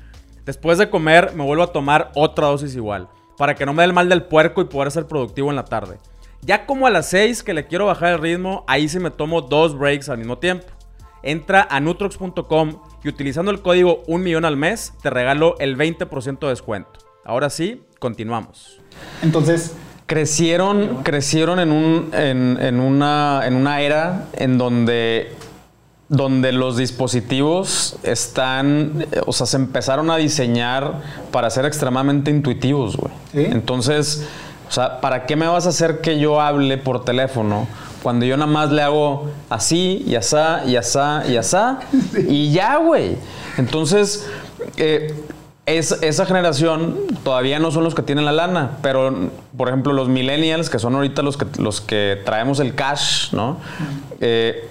Después de comer me vuelvo a tomar otra dosis igual, para que no me dé el mal del puerco y poder ser productivo en la tarde. Ya como a las 6 que le quiero bajar el ritmo, ahí sí me tomo dos breaks al mismo tiempo. Entra a nutrox.com y utilizando el código 1 millón al mes te regalo el 20% de descuento. Ahora sí, continuamos. Entonces, crecieron, crecieron en, un, en, una, en una era en donde, donde los dispositivos están, o sea, se empezaron a diseñar para ser extremadamente intuitivos, güey. Entonces, O sea, ¿para qué me vas a hacer que yo hable por teléfono cuando yo nada más le hago así y asá y asá y asá y ya, güey? Entonces, eh, es, esa generación todavía no son los que tienen la lana, pero por ejemplo los millennials, que son ahorita los que, los que traemos el cash, ¿no? Eh,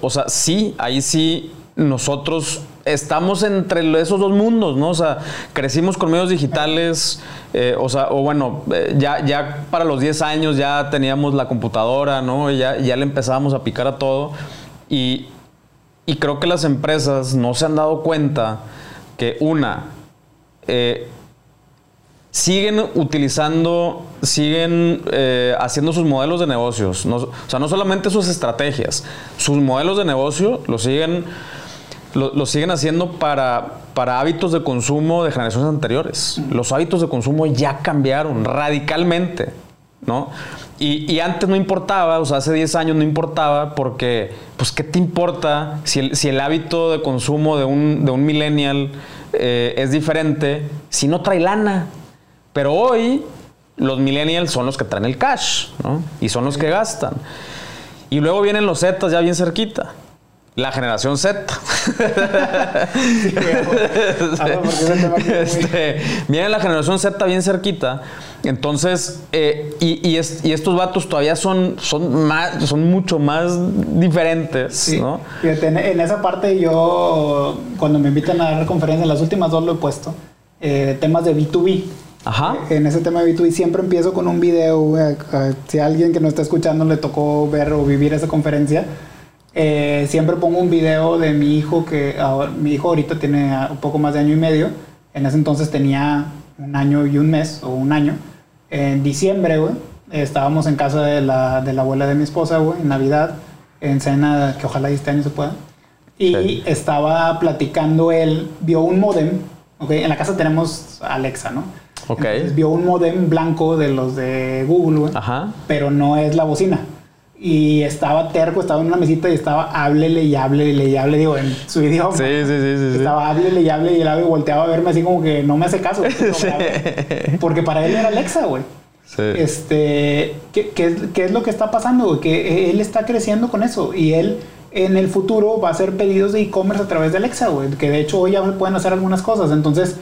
o sea, sí, ahí sí nosotros estamos entre esos dos mundos, ¿no? O sea, crecimos con medios digitales, eh, o sea, o bueno, eh, ya, ya para los 10 años ya teníamos la computadora, ¿no? Ya, ya le empezábamos a picar a todo. Y, y creo que las empresas no se han dado cuenta que una, eh, siguen utilizando, siguen haciendo sus modelos de negocios. o sea, no solamente sus estrategias, sus modelos de negocio los siguen lo, siguen haciendo para, para hábitos de consumo de generaciones anteriores. Los hábitos de consumo ya cambiaron radicalmente, ¿no? Y, antes no importaba, o sea, hace 10 años no importaba porque, pues, ¿qué te importa si el, si el hábito de consumo de un, de un millennial eh, es diferente si no trae lana? Pero hoy los millennials son los que traen el cash, ¿no? Y son los que gastan. Y luego vienen los Zetas ya bien cerquita. La generación Z. este, viene la generación Z bien cerquita. Entonces, eh, y, estos vatos todavía son, son, más, son mucho más diferentes. ¿no? en esa parte yo, cuando me invitan a dar conferencias, las últimas dos lo he puesto, eh, temas de B2B. Ajá. En ese tema de B2B siempre empiezo con un video. si a alguien que no está escuchando le tocó ver o vivir esa conferencia, eh, siempre pongo un video de mi hijo, que mi hijo ahorita tiene un poco más de año y medio. En ese entonces tenía un año y un mes, o un año. En diciembre, güey, estábamos en casa de la, de la abuela de mi esposa, güey, en Navidad, en cena, que ojalá este año se pueda. Y estaba platicando él, vio un modem, ¿ok? En la casa tenemos Alexa, ¿no? Ok. vio un modem blanco de los de Google, güey. Ajá. Pero no es la bocina y estaba terco, estaba en una mesita y estaba háblele y háblele y háblele, digo, en su idioma. Sí, sí, sí. sí estaba háblele y háblele y el ave volteaba a verme así como que no me hace caso. Porque para él era Alexa, güey. Sí. Este, ¿qué, qué, es lo que está pasando? Güey? Que él está creciendo con eso y él en el futuro va a hacer pedidos de e-commerce a través de Alexa, güey. Que de hecho hoy ya pueden hacer algunas cosas. Entonces,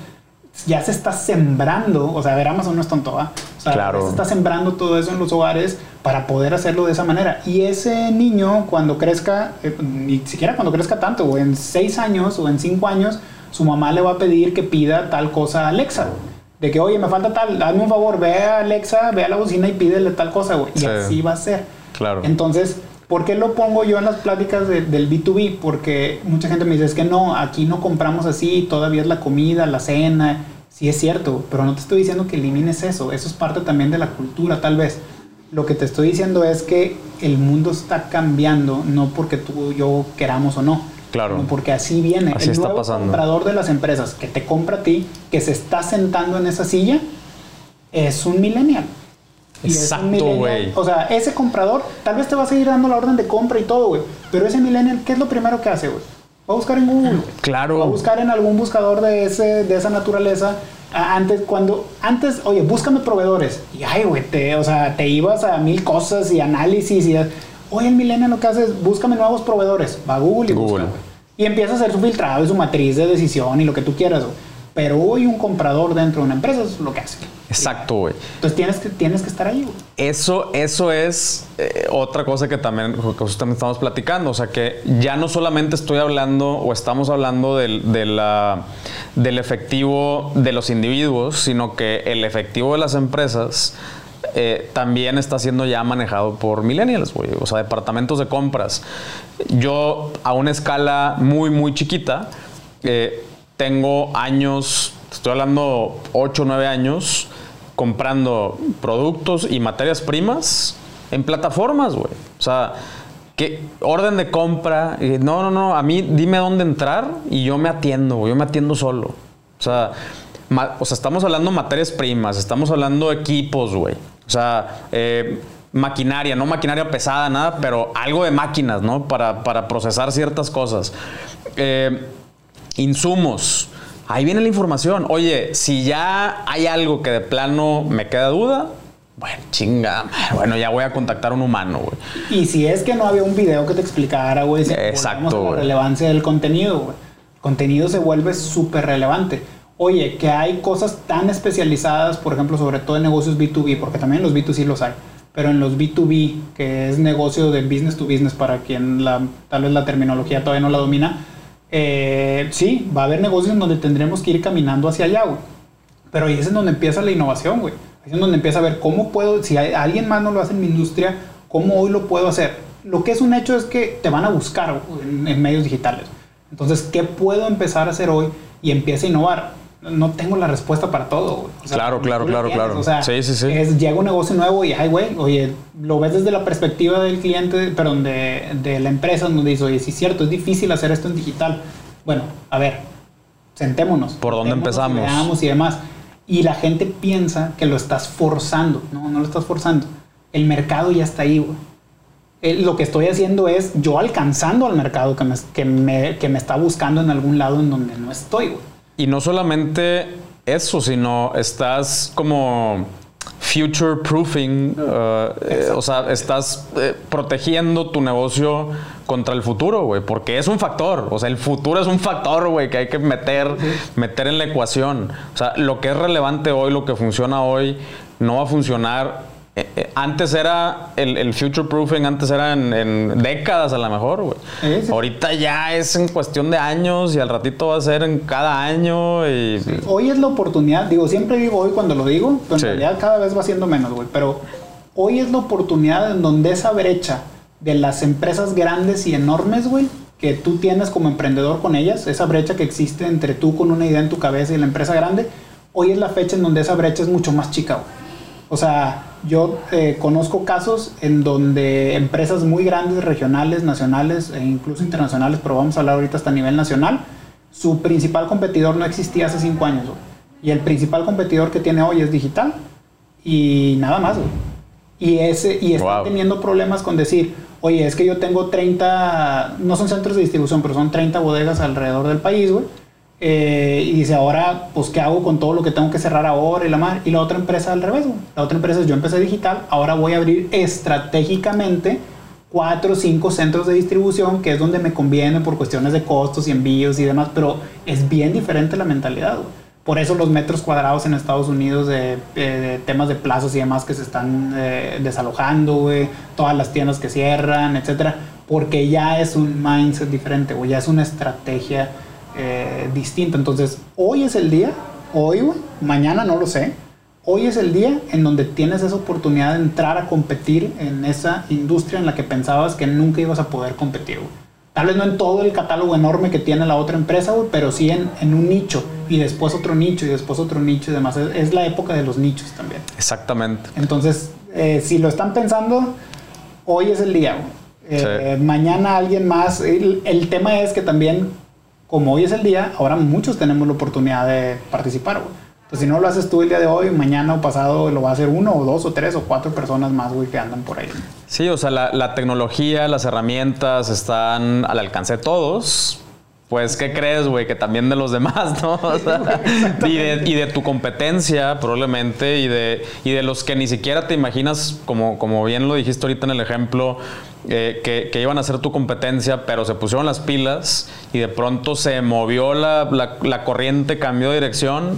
ya se está sembrando, o sea, a ver, Amazon no es tonto, ¿ah? O sea, claro. se está sembrando todo eso en los hogares para poder hacerlo de esa manera. Y ese niño, cuando crezca, eh, ni siquiera cuando crezca tanto, o en seis años o en cinco años, su mamá le va a pedir que pida tal cosa a Alexa. De que, oye, me falta tal, hazme un favor, ve a Alexa, ve a la bocina y pídele tal cosa, güey. Y así va a ser. Claro. Entonces, ¿Por qué lo pongo yo en las pláticas del B2B? Porque mucha gente me dice, es que no, aquí no compramos así, todavía es la comida, la cena. Sí es cierto, pero no te estoy diciendo que elimines eso, eso es parte también de la cultura tal vez. Lo que te estoy diciendo es que el mundo está cambiando, no porque tú y yo queramos o no. Claro. Sino porque así viene. Así el nuevo comprador de las empresas que te compra a ti, que se está sentando en esa silla, es un millennial. Exacto, güey. O sea, ese comprador tal vez te va a seguir dando la orden de compra y todo, güey. Pero ese millennial, ¿qué es lo primero que hace, güey? Va a buscar en Google. Claro. Va a buscar en algún buscador de, ese, de esa naturaleza. Antes, cuando, antes, oye, búscame proveedores. Y ay, güey, te, o sea, te ibas a mil cosas y análisis y... Hoy en Millennial lo que haces es búscame nuevos proveedores. Va a Google y Google. busca, Y empieza a hacer su filtrado y su matriz de decisión y lo que tú quieras, güey. Pero hoy un comprador dentro de una empresa es lo que hace. Exacto, güey. Entonces tienes que, tienes que estar ahí, güey. Eso, eso es eh, otra cosa que también, que estamos platicando. O sea, que ya no solamente estoy hablando o estamos hablando del, de la, del efectivo de los individuos, sino que el efectivo de las empresas eh, también está siendo ya manejado por millennials, güey. O sea, departamentos de compras. Yo, a una escala muy, muy chiquita, eh, tengo años, estoy hablando 8 o 9 años, comprando productos y materias primas en plataformas, güey. O sea, ¿qué orden de compra? No, no, no, a mí dime dónde entrar y yo me atiendo, güey. Yo me atiendo solo. O sea, o sea, estamos hablando materias primas, estamos hablando equipos, güey. O sea, eh, maquinaria, no maquinaria pesada, nada, pero algo de máquinas, ¿no? Para, para procesar ciertas cosas. Eh, insumos. Ahí viene la información. Oye, si ya hay algo que de plano me queda duda, Bueno, chinga. Bueno, ya voy a contactar a un humano, güey. Y si es que no había un video que te explicara, güey, si Exacto, la relevancia del contenido, güey. El contenido se vuelve súper relevante. Oye, que hay cosas tan especializadas, por ejemplo, sobre todo en negocios B2B, porque también los B2C los hay, pero en los B2B, que es negocio de business to business, para quien la, tal vez la terminología todavía no la domina, eh, sí, va a haber negocios en donde tendremos que ir caminando hacia allá, güey. Pero ahí es donde empieza la innovación, güey. Ahí es donde empieza a ver cómo puedo, si alguien más no lo hace en mi industria, cómo hoy lo puedo hacer. Lo que es un hecho es que te van a buscar en, en medios digitales. Entonces, ¿qué puedo empezar a hacer hoy? Y empieza a innovar. No tengo la respuesta para todo, güey. O sea, Claro, claro, la claro, tienes. claro. O sea, Sí, sí, sí. es- llega un negocio nuevo y, ay, güey, oye, lo ves desde la perspectiva del cliente, perdón, de, de la empresa, donde dice, oye, sí es cierto, es difícil hacer esto en digital. Bueno, a ver, sentémonos. ¿Por dónde empezamos? veamos y demás. Y la gente piensa que lo estás forzando. No, no lo estás forzando. El mercado ya está ahí, güey. Eh, Lo que estoy haciendo es yo alcanzando al mercado que me, que me, que me está buscando en algún lado en donde no estoy, güey. Y no solamente eso, sino estás como future proofing, o sea, estás eh, protegiendo tu negocio contra el futuro, güey, porque es un factor, o sea, el futuro es un factor, güey, que hay que meter, meter en la ecuación. O sea, lo que es relevante hoy, lo que funciona hoy, no va a funcionar. Eh, eh, Antes era el, el future proofing, antes era en, en décadas a lo mejor, güey. Sí, sí. Ahorita ya es en cuestión de años y al ratito va a ser en cada año y Hoy es la oportunidad, digo, siempre digo hoy cuando lo digo, pero en Sí. realidad cada vez va siendo menos, güey. Pero hoy es la oportunidad en donde esa brecha de las empresas grandes y enormes, güey, que tú tienes como emprendedor con ellas, esa brecha que existe entre tú con una idea en tu cabeza y la empresa grande, hoy es la fecha en donde esa brecha es mucho más chica, güey. O sea, yo eh, conozco casos en donde empresas muy grandes, regionales, nacionales e incluso internacionales, pero vamos a hablar ahorita hasta a nivel nacional, su principal competidor no existía hace cinco años, güey. Y el principal competidor que tiene hoy es digital y nada más, güey. Y, ese, y están Wow. teniendo problemas con decir, oye, es que yo tengo 30, no son centros de distribución, pero son 30 bodegas alrededor del país, güey. Eh, y dice, ahora, pues, ¿qué hago con todo lo que tengo que cerrar ahora y la? Y la otra empresa al revés, güey. La otra empresa es, yo empecé digital, ahora voy a abrir estratégicamente cuatro o cinco centros de distribución, que es donde me conviene por cuestiones de costos y envíos y demás, pero es bien diferente la mentalidad, güey. Por eso los metros cuadrados en Estados Unidos de, eh, de temas de plazas y demás que se están eh, desalojando, güey, todas las tiendas que cierran, etcétera, porque ya es un mindset diferente, güey, ya es una estrategia eh, distinta. Entonces, hoy es el día, hoy, güey, mañana no lo sé, hoy es el día en donde tienes esa oportunidad de entrar a competir en esa industria en la que pensabas que nunca ibas a poder competir, güey. Tal vez no en todo el catálogo enorme que tiene la otra empresa, güey, pero sí en, en un nicho y después otro nicho y después otro nicho y demás. Es, es la época de los nichos también. exactamente. Entonces, eh, si lo están pensando, hoy es el día. güey. Eh, Mañana alguien más. El, el tema es que también, como hoy es el día, ahora muchos tenemos la oportunidad de participar. güey. Entonces, si no lo haces tú el día de hoy, mañana o pasado lo va a hacer uno o dos o tres o cuatro personas más, güey, que andan por ahí. Sí, o sea, la, la tecnología, las herramientas están al alcance de todos. Pues, ¿qué crees, güey? Que también de los demás, ¿no? O sea, y, de, y de tu competencia, probablemente, y de, y de los que ni siquiera te imaginas, como, como bien lo dijiste ahorita en el ejemplo, eh, que, que iban a ser tu competencia, pero se pusieron las pilas y de pronto se movió la, la- la corriente, cambió de dirección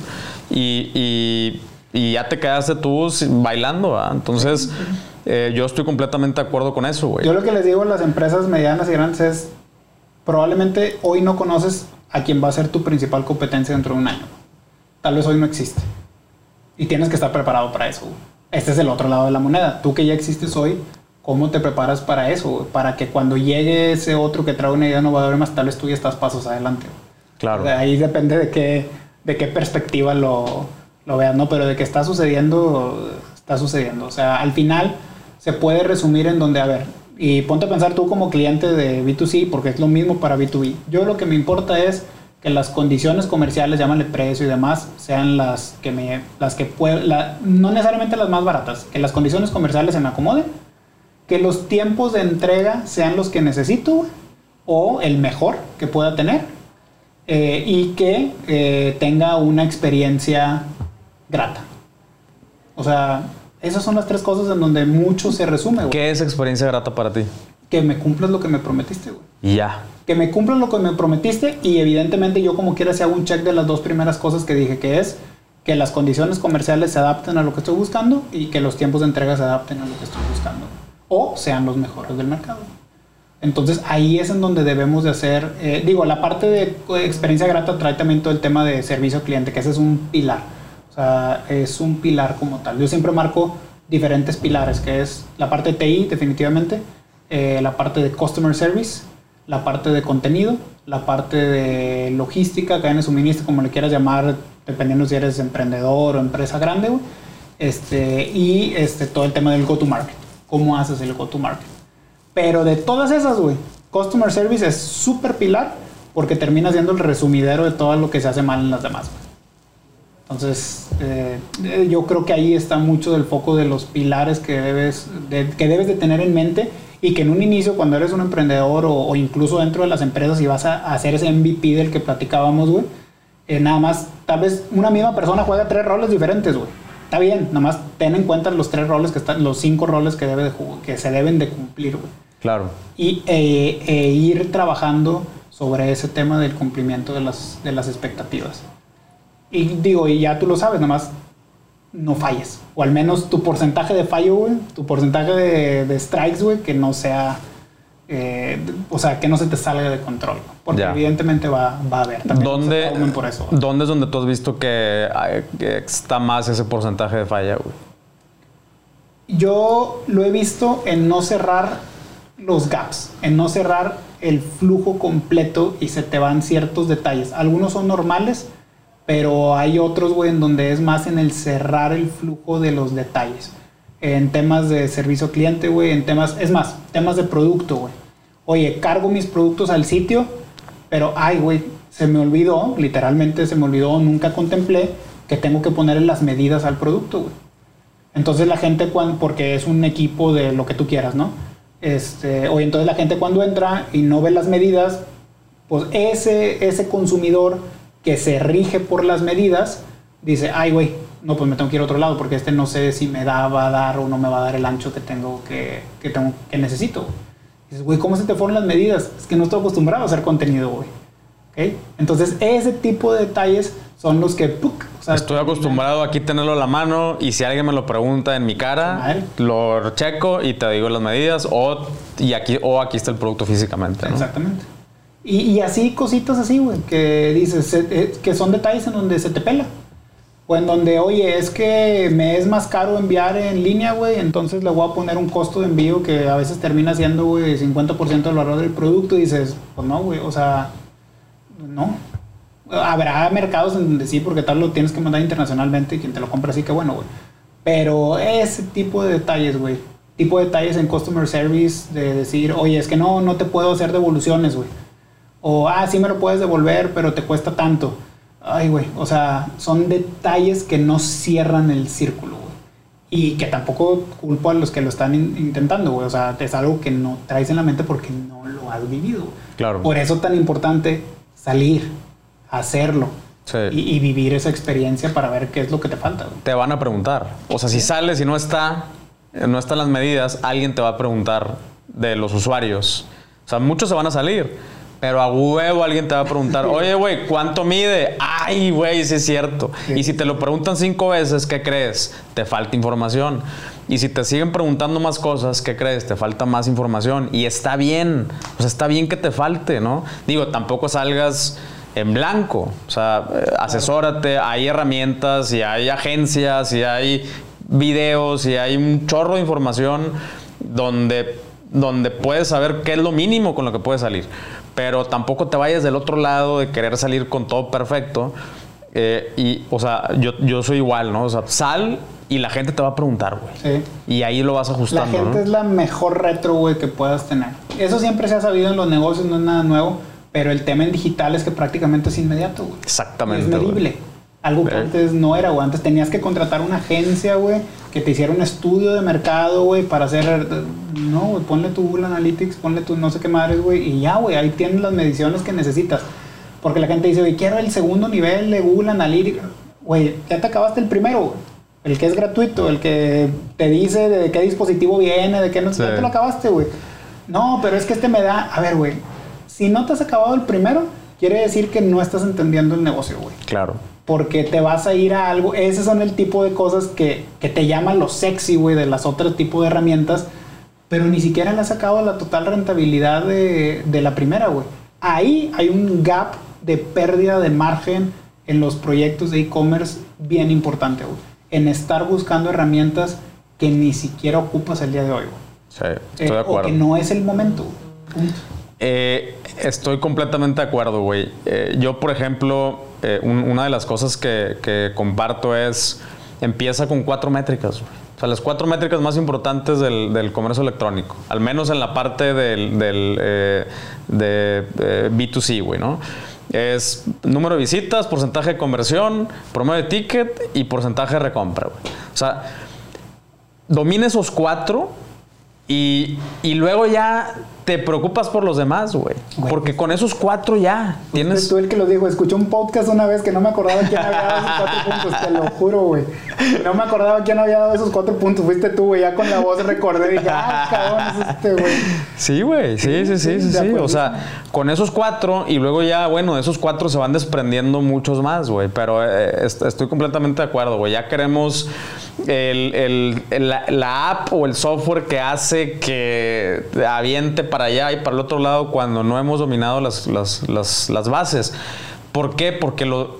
y, y- y ya te quedaste tú bailando. Entonces, eh, yo estoy completamente de acuerdo con eso, güey. Yo lo que les digo a las empresas medianas y grandes es, probablemente hoy no conoces a quien va a ser tu principal competencia dentro de un año. Tal vez hoy no existe. Y tienes que estar preparado para eso. Este es el otro lado de la moneda. Tú que ya existes hoy, ¿cómo te preparas para eso? Para que cuando llegue ese otro que trae una idea innovadora, más tal vez tú ya estás pasos adelante. Claro. Ahí depende de qué, de qué perspectiva lo, lo veas, ¿no? Pero de que está sucediendo, está sucediendo. O sea, al final se puede resumir en donde, a ver, y ponte a pensar tú como cliente de B2C, porque es lo mismo para B2B. Yo lo que me importa es que las condiciones comerciales, llámale precio y demás, sean las que me, las que puedo, no necesariamente las más baratas, que las condiciones comerciales se me acomoden, que los tiempos de entrega sean los que necesito o el mejor que pueda tener eh, y que eh, tenga una experiencia grata. O sea, Esas son las tres cosas en donde mucho se resume, güey. ¿Qué es experiencia grata para ti? Que me cumplas lo que me prometiste, güey. Ya. Que me cumplas lo que me prometiste y evidentemente yo como quiera si hago un check de las dos primeras cosas que dije, que es que las condiciones comerciales se adapten a lo que estoy buscando y que los tiempos de entrega se adapten a lo que estoy buscando. O sean los mejores del mercado. Entonces ahí es en donde debemos de hacer, eh, digo, la parte de experiencia grata trae también todo el tema de servicio al cliente, que ese es un pilar. Es un pilar como tal. Yo siempre marco diferentes pilares, que es la parte de TI definitivamente, eh, la parte de customer service, la parte de contenido, la parte de logística, cadena de suministro, como le quieras llamar, dependiendo si eres emprendedor o empresa grande, Este, y este, todo el tema del go-to-market. ¿Cómo haces el go-to-market? Pero de todas esas, güey, Customer Service es súper pilar porque termina siendo el resumidero de todo lo que se hace mal en las demás. Entonces, eh, eh, yo creo que ahí está mucho del foco de los pilares que debes de, que debes de tener en mente y que en un inicio, cuando eres un emprendedor o, incluso dentro de las empresas y vas a, hacer ese MVP del que platicábamos, güey, eh, nada más, tal vez una misma persona juega tres roles diferentes, güey. Está bien, nada más ten en cuenta los tres roles que están, los cinco roles que, debe de, que se deben de cumplir, güey. Claro. Y eh, e ir trabajando sobre ese tema del cumplimiento de las, de las expectativas. Y digo, y ya tú lo sabes, nomás no falles. O al menos tu porcentaje de fallo, güey, tu porcentaje de, strikes, güey, que no sea, eh, o sea, que no se te salga de control. Porque evidentemente va, va, a haber también. ¿Dónde, por eso, ¿Dónde es donde tú has visto que, que está más ese porcentaje de falla, güey? Yo lo he visto en no cerrar los gaps, en no cerrar el flujo completo y se te van ciertos detalles. Algunos son normales, pero hay otros, güey, en donde es más en el cerrar el flujo de los detalles. En temas de servicio cliente, güey, en temas, es más, temas de producto, güey. Oye, cargo mis productos al sitio, pero, ay, güey, se me olvidó, literalmente se me olvidó, nunca contemplé que tengo que ponerle las medidas al producto, güey. Entonces la gente, cuando, porque es un equipo de lo que tú quieras, ¿no? Este, o entonces la gente cuando entra y no ve las medidas, pues ese, ese consumidor que se rige por las medidas dice, ay, güey, no, pues me tengo que ir a otro lado porque este no sé si me da, va a dar o no me va a dar el ancho que tengo que, que, tengo, que necesito. dices, güey, ¿cómo se te fueron las medidas? Es que no estoy acostumbrado a hacer contenido, güey. ¿Okay? Entonces, ese tipo de detalles son los que... Estoy acostumbrado aquí tenerlo a la mano y si alguien me lo pregunta en mi cara, lo checo y te digo las medidas o, y aquí, o aquí está el producto físicamente. Exactamente. Y, así cositas así, güey, que dices, eh, que son detalles en donde se te pela. O en donde, oye, es que me es más caro enviar en línea, güey, entonces le voy a poner un costo de envío que a veces termina siendo, güey, 50% del valor del producto y dices, pues no, güey, o sea, no, Habrá mercados en donde sí, porque tal lo tienes que mandar internacionalmente y quien te lo compra sí que bueno, güey. Pero ese tipo de detalles, güey. Tipo de detalles en customer service de decir, oye, es que no, no te puedo hacer devoluciones, güey. O, ah, sí me lo puedes devolver, pero te cuesta tanto. Ay, güey. O sea, son detalles que no cierran el círculo, güey. Y que tampoco culpo a los que lo están intentando, güey. O sea, es algo que no traes en la mente porque no lo has vivido. Claro. Por eso tan importante salir, hacerlo. Y, vivir esa experiencia para ver qué es lo que te falta. Te van a preguntar. O sea, si sales y no está, no están las medidas, alguien te va a preguntar de los usuarios. O sea, muchos se van a salir. Pero a huevo alguien te va a preguntar, oye, güey, ¿cuánto mide? Ay, güey, sí es cierto. Y si te lo preguntan cinco veces, ¿qué crees? Te falta información. Y si te siguen preguntando más cosas, ¿qué crees? Te falta más información. Y está bien. O sea, está bien que te falte, ¿no? Digo, tampoco salgas en blanco. O sea, asesórate, hay herramientas y hay agencias y hay videos y hay un chorro de información donde, donde puedes saber qué es lo mínimo con lo que puedes salir. Pero tampoco te vayas del otro lado de querer salir con todo perfecto. Eh, y, o sea, yo, yo soy igual, ¿no? O sea, sal y la gente te va a preguntar, güey. Sí. Y ahí lo vas ajustando. La gente es la mejor retro, güey, que puedas tener. Eso siempre se ha sabido en los negocios, no es nada nuevo pero el tema en digital es que prácticamente es inmediato, güey. Exactamente. es medible. Algo que antes no era, güey. Antes tenías que contratar una agencia, güey, que te hiciera un estudio de mercado, güey, para hacer. No, güey, ponle tu Google Analytics, ponle tu no sé qué madres, güey, y ya, güey, ahí tienes las mediciones que necesitas. Porque la gente dice, güey, quiero el segundo nivel de Google Analytics. Güey, ya te acabaste el primero, güey. El que es gratuito, el que te dice de qué dispositivo viene, de qué no... Sí. Ya te lo acabaste, güey. No, pero es que este me da... A ver, güey. Si no te has acabado el primero, quiere decir que no estás entendiendo el negocio, güey. Claro. Porque te vas a ir a algo... Esos son el tipo de cosas que, que te llaman lo sexy, güey, de las otras tipos de herramientas. Pero ni siquiera le has sacado la total rentabilidad de, de la primera, güey. Ahí hay un gap de pérdida de margen en los proyectos de e-commerce bien importante, güey. En estar buscando herramientas que ni siquiera ocupas el día de hoy, güey. Sí, Eh, estoy de o acuerdo. que no es el momento, güey. Punto. Eh, estoy completamente de acuerdo, güey. Eh, yo, por ejemplo, eh, un- una de las cosas que, comparto es, empieza con cuatro métricas, güey. O sea, las cuatro métricas más importantes del, comercio electrónico, al menos en la parte del, del, eh, de eh, B2C, güey, ¿no? Es número de visitas, porcentaje de conversión, promedio de ticket y porcentaje de recompra, güey. O sea, domina esos cuatro y, y luego ya te preocupas por los demás, güey. Porque con esos cuatro ya tienes... tú el que lo dijo. Escuché un podcast una vez que no me acordaba quién había dado esos cuatro puntos. Te lo juro, güey. No me acordaba quién había dado esos cuatro puntos. Fuiste tú, güey. Ya con la voz recordé. Dije, ah, cabrón, es este, güey. Sí, güey. Sí, sí, sí, sí. O sea, con esos cuatro y luego ya, bueno, de esos cuatro se van desprendiendo muchos más, güey. Pero eh, est- estoy completamente de acuerdo, güey. Ya queremos el, el- el- la, la app o el software que hace que aviente para allá y para el otro lado cuando no hemos dominado las, las, las, las bases. ¿Por qué? Porque lo,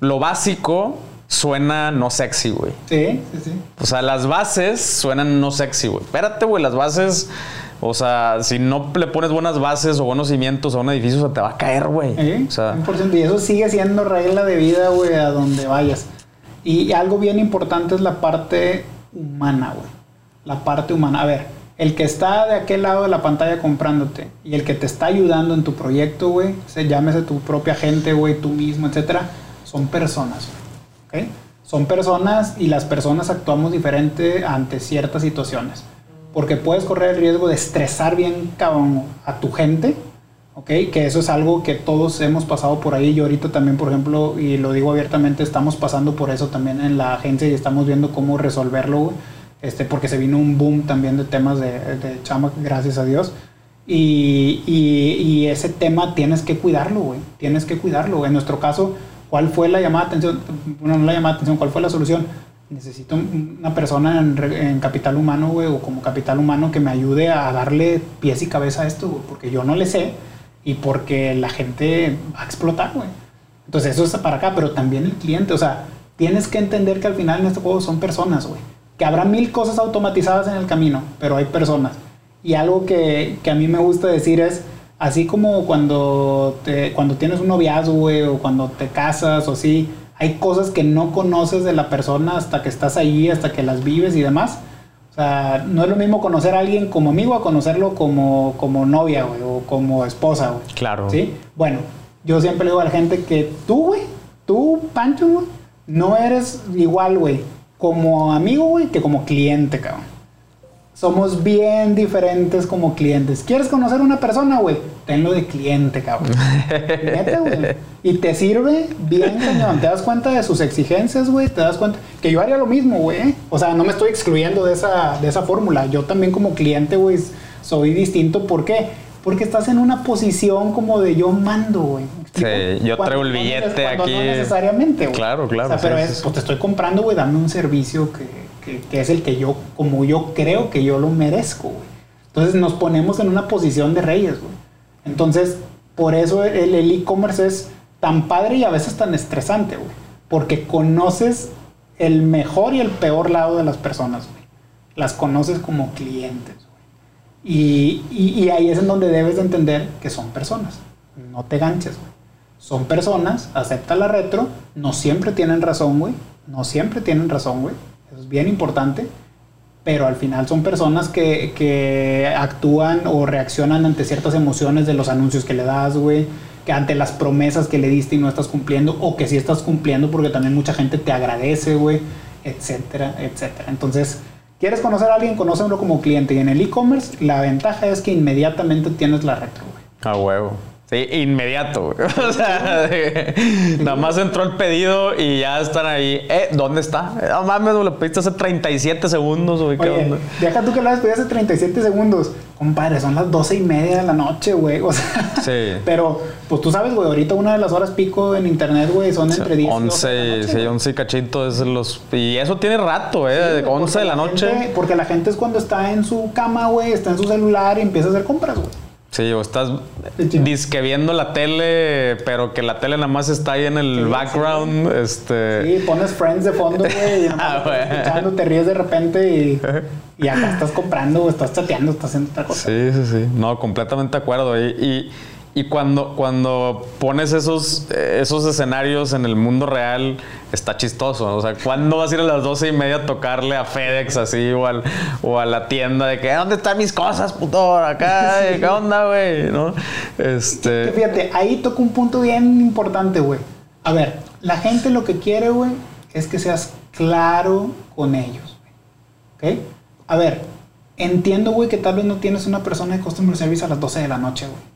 lo básico suena no sexy, güey. Sí, sí, sí. O sea, las bases suenan no sexy, güey. Espérate, güey, las bases. O sea, si no le pones buenas bases o buenos cimientos a un edificio, se te va a caer, güey. ¿Eh? O sea, 100%. Y eso sigue siendo regla de vida, güey, a donde vayas. Y algo bien importante es la parte humana, güey. La parte humana. A ver, el que está de aquel lado de la pantalla comprándote y el que te está ayudando en tu proyecto, güey, se llámese tu propia gente, güey, tú mismo, etcétera, son personas. ¿ok? Son personas y las personas actuamos diferente ante ciertas situaciones. Porque puedes correr el riesgo de estresar bien cabrón a tu gente, ¿ok? Que eso es algo que todos hemos pasado por ahí. Yo ahorita también, por ejemplo, y lo digo abiertamente, estamos pasando por eso también en la agencia y estamos viendo cómo resolverlo, güey. Este, porque se vino un boom también de temas de, de chama, gracias a Dios. Y, y- ese tema tienes que cuidarlo, güey. Tienes que cuidarlo. En nuestro caso, ¿cuál fue la llamada de atención? Bueno, no la llamada de atención, ¿cuál fue la solución? Necesito un- una persona en capital humano, güey, o como capital humano que me ayude a darle pies y cabeza a esto, güey, porque yo no le sé y porque la gente va a explotar, güey. Entonces eso es para acá, pero también el cliente, o sea, tienes que entender que al final en este juego son personas, güey. Que habrá mil cosas automatizadas en el camino, pero hay personas. Y algo que, que a mí me gusta decir es, así como cuando, te, cuando tienes un noviazgo, güey, o cuando te casas o así, hay cosas que no conoces de la persona hasta que estás ahí, hasta que las vives y demás. O sea, no es lo mismo conocer a alguien como amigo a conocerlo como, como novia, güey, o como esposa, güey. claro. ¿Sí? Bueno, yo siempre le digo a la gente que tú, güey, tú, Pancho, güey, no eres igual, güey, como amigo, güey, que como cliente, cabrón. Somos bien diferentes como clientes. ¿Quieres conocer a una persona, güey? Tenlo de cliente, cabrón. Neta, güey. Y te sirve bien, cañón. Te das cuenta de sus exigencias, güey. Te das cuenta que yo haría lo mismo, güey. O sea, no me estoy excluyendo de esa, de esa fórmula. Yo también como cliente, güey, soy distinto. ¿Por qué? Porque estás en una posición como de yo mando, güey. Sí, yo Cuando traigo el billete aquí. No necesariamente, güey. Claro, claro, O sea, sí, pero es, sí. pues te estoy comprando, güey, dame un servicio que, que- que es el que yo, como yo creo que yo lo merezco, güey. Entonces nos ponemos en una posición de reyes, güey. Entonces, por eso el e-commerce es tan padre y a veces tan estresante, güey. Porque conoces el mejor y el peor lado de las personas, güey. Las conoces como clientes, güey. Y, y- y ahí es en donde debes de entender que son personas. No te ganches, güey. Son personas, acepta la retro, no siempre tienen razón, güey. No siempre tienen razón, güey. Eso es bien importante. Pero al final son personas que, que actúan o reaccionan ante ciertas emociones de los anuncios que le das, güey. Que ante las promesas que le diste y no estás cumpliendo. O que sí estás cumpliendo porque también mucha gente te agradece, güey. Etcétera, etcétera. Entonces, ¿quieres conocer a alguien? Conócelo como cliente. Y en el e-commerce, la ventaja es que inmediatamente tienes la retro, güey. A huevo. Sí, inmediato. O sea, nada más entró el pedido y ya están ahí. Eh, ¿dónde está? No mames, güey, lo pediste hace 37 segundos, güey. ¿Qué Oye, deja tú que lo hayas pedido hace 37 segundos. Compadre, son las 12 y media de la noche, güey. O sea, Sí. pero, pues tú sabes, güey, ahorita una de las horas pico en internet, güey, son entre 10 y 12 de la 11, noche, sí, güey. 11 y cachito es los... Y eso tiene rato, ¿eh? Sí, 11 de la noche. porque la gente es cuando está en su cama, güey, está en su celular y empieza a hacer compras, güey. Sí, o estás Sí. disque viendo la tele, pero que la tele nada más está ahí en el Sí, background. Este... Sí, pones Friends de fondo, güey, y Ah, estás escuchando, te ríes de repente y, y acá estás comprando, o estás chateando, estás haciendo otra cosa. Sí, sí, sí. No, completamente de acuerdo. Y, y, y cuando, cuando pones esos, eh, esos escenarios en el mundo real, está chistoso. O sea, ¿cuándo vas a ir a las doce y media a tocarle a FedEx así o, al- o a la tienda de que ¿dónde están mis cosas, puto? Acá, ¿qué onda, güey? ¿No? Que Este. fíjate, ahí toca un punto bien importante, güey. A ver, la gente lo que quiere, güey, es que seas claro con ellos. ¿Ok? A ver, entiendo, güey, que tal vez no tienes una persona de customer service a las 12 de la noche, güey.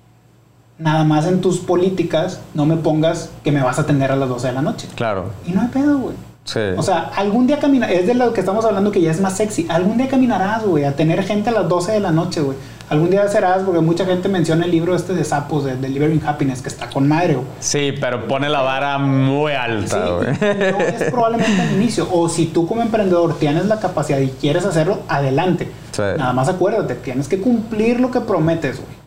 Nada más en tus políticas no me pongas que me vas a atender a las 12 de la noche. Claro. Y no hay pedo, güey. Sí. O sea, algún día caminar, es de lo que estamos hablando que ya es más sexy. Algún día caminarás, güey, a tener gente a las 12 de la noche, güey. Algún día serás, porque mucha gente menciona el libro este de sapos, de Delivering Happiness, que está con madre, güey. sí, pero pone la vara muy Sí, alta, güey. no es probablemente al inicio. O si tú como emprendedor tienes la capacidad y quieres hacerlo, adelante. Sí. Nada más acuérdate, tienes que cumplir lo que prometes, güey.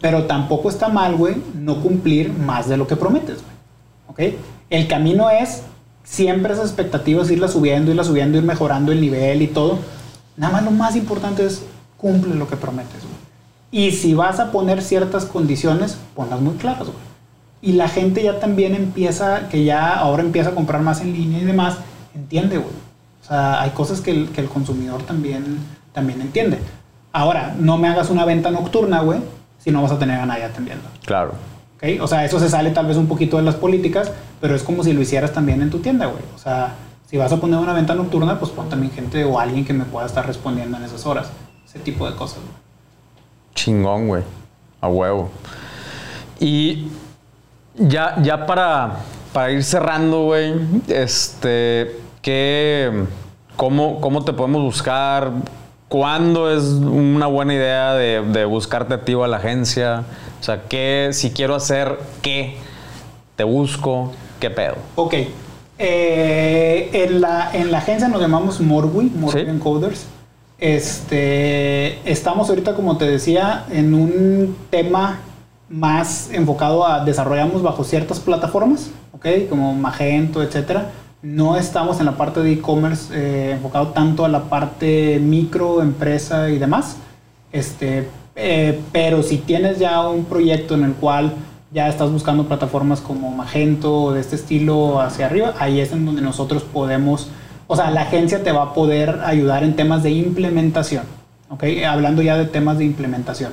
Pero tampoco está mal, güey, no cumplir más de lo que prometes, güey. ¿Ok? El camino es siempre esas expectativas, irlas subiendo, irlas subiendo, ir mejorando el nivel y todo. Nada más lo más importante es cumple lo que prometes, güey. Y si vas a poner ciertas condiciones, ponlas muy claras, güey. Y la gente ya también empieza, que ya ahora empieza a comprar más en línea y demás, entiende, güey. O sea, hay cosas que el, que el consumidor también, también entiende. Ahora, no me hagas una venta nocturna, güey, si no vas a tener a nadie atendiendo. Claro. ¿ok? O sea, eso se sale tal vez un poquito de las políticas, pero es como si lo hicieras también en tu tienda, güey. O sea, si vas a poner una venta nocturna, pues pon también gente o alguien que me pueda estar respondiendo en esas horas. Ese tipo de cosas, güey. Chingón, güey. A huevo. Y ya, ya para, para ir cerrando, güey, este, ¿qué, cómo, ¿cómo te podemos buscar? ¿Cuándo es una buena idea de, de buscarte a ti o a la agencia? O sea, ¿qué, si quiero hacer qué? ¿Te busco? ¿Qué pedo? Ok. Eh, en, la, en la agencia nos llamamos Morwi, Morwi Sí. Encoders. Este, estamos ahorita, como te decía, en un tema más enfocado a desarrollamos bajo ciertas plataformas, ¿ok? Como Magento, etcétera. No estamos en la parte de e-commerce eh, enfocado tanto a la parte micro, empresa y demás. Este, eh, pero si tienes ya un proyecto en el cual ya estás buscando plataformas como Magento o de este estilo hacia arriba, ahí es en donde nosotros podemos, o sea, la agencia te va a poder ayudar en temas de implementación. Hablando ya de temas de implementación.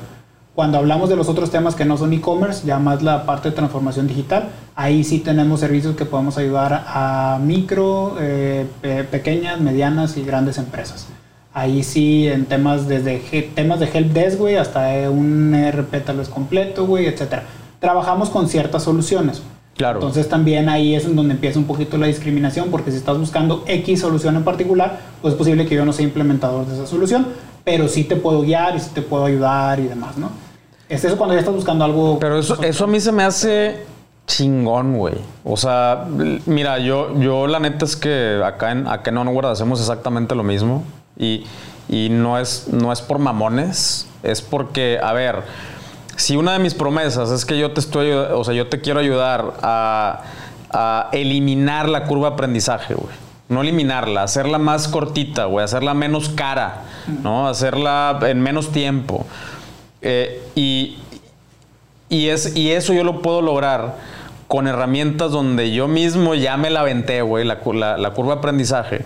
Cuando hablamos de los otros temas que no son e-commerce, ya más la parte de transformación digital, ahí sí tenemos servicios que podemos ayudar a micro, eh, pe- pequeñas, medianas y grandes empresas. Ahí sí, en temas desde temas de help desk, güey, hasta un ERP tal vez completo, güey, etcétera. Trabajamos con ciertas soluciones. Claro. Entonces también ahí es en donde empieza un poquito la discriminación, porque si estás buscando X solución en particular, pues es posible que yo no sea implementador de esa solución, pero sí te puedo guiar y sí te puedo ayudar y demás, ¿no? Es eso cuando ya estás buscando algo. Pero eso, eso a mí se me hace chingón, güey. O sea, mira, yo, yo la neta es que acá en, acá en Onward hacemos exactamente lo mismo. Y, y no, es, no es por mamones, es porque, a ver, si una de mis promesas es que yo te estoy, o sea, yo te quiero ayudar a, a eliminar la curva de aprendizaje, güey. No eliminarla, hacerla más cortita, güey, hacerla menos cara, ¿no? Hacerla en menos tiempo. Eh, y, y, es, y eso yo lo puedo lograr con herramientas donde yo mismo ya me la aventé, güey, la, la curva de aprendizaje.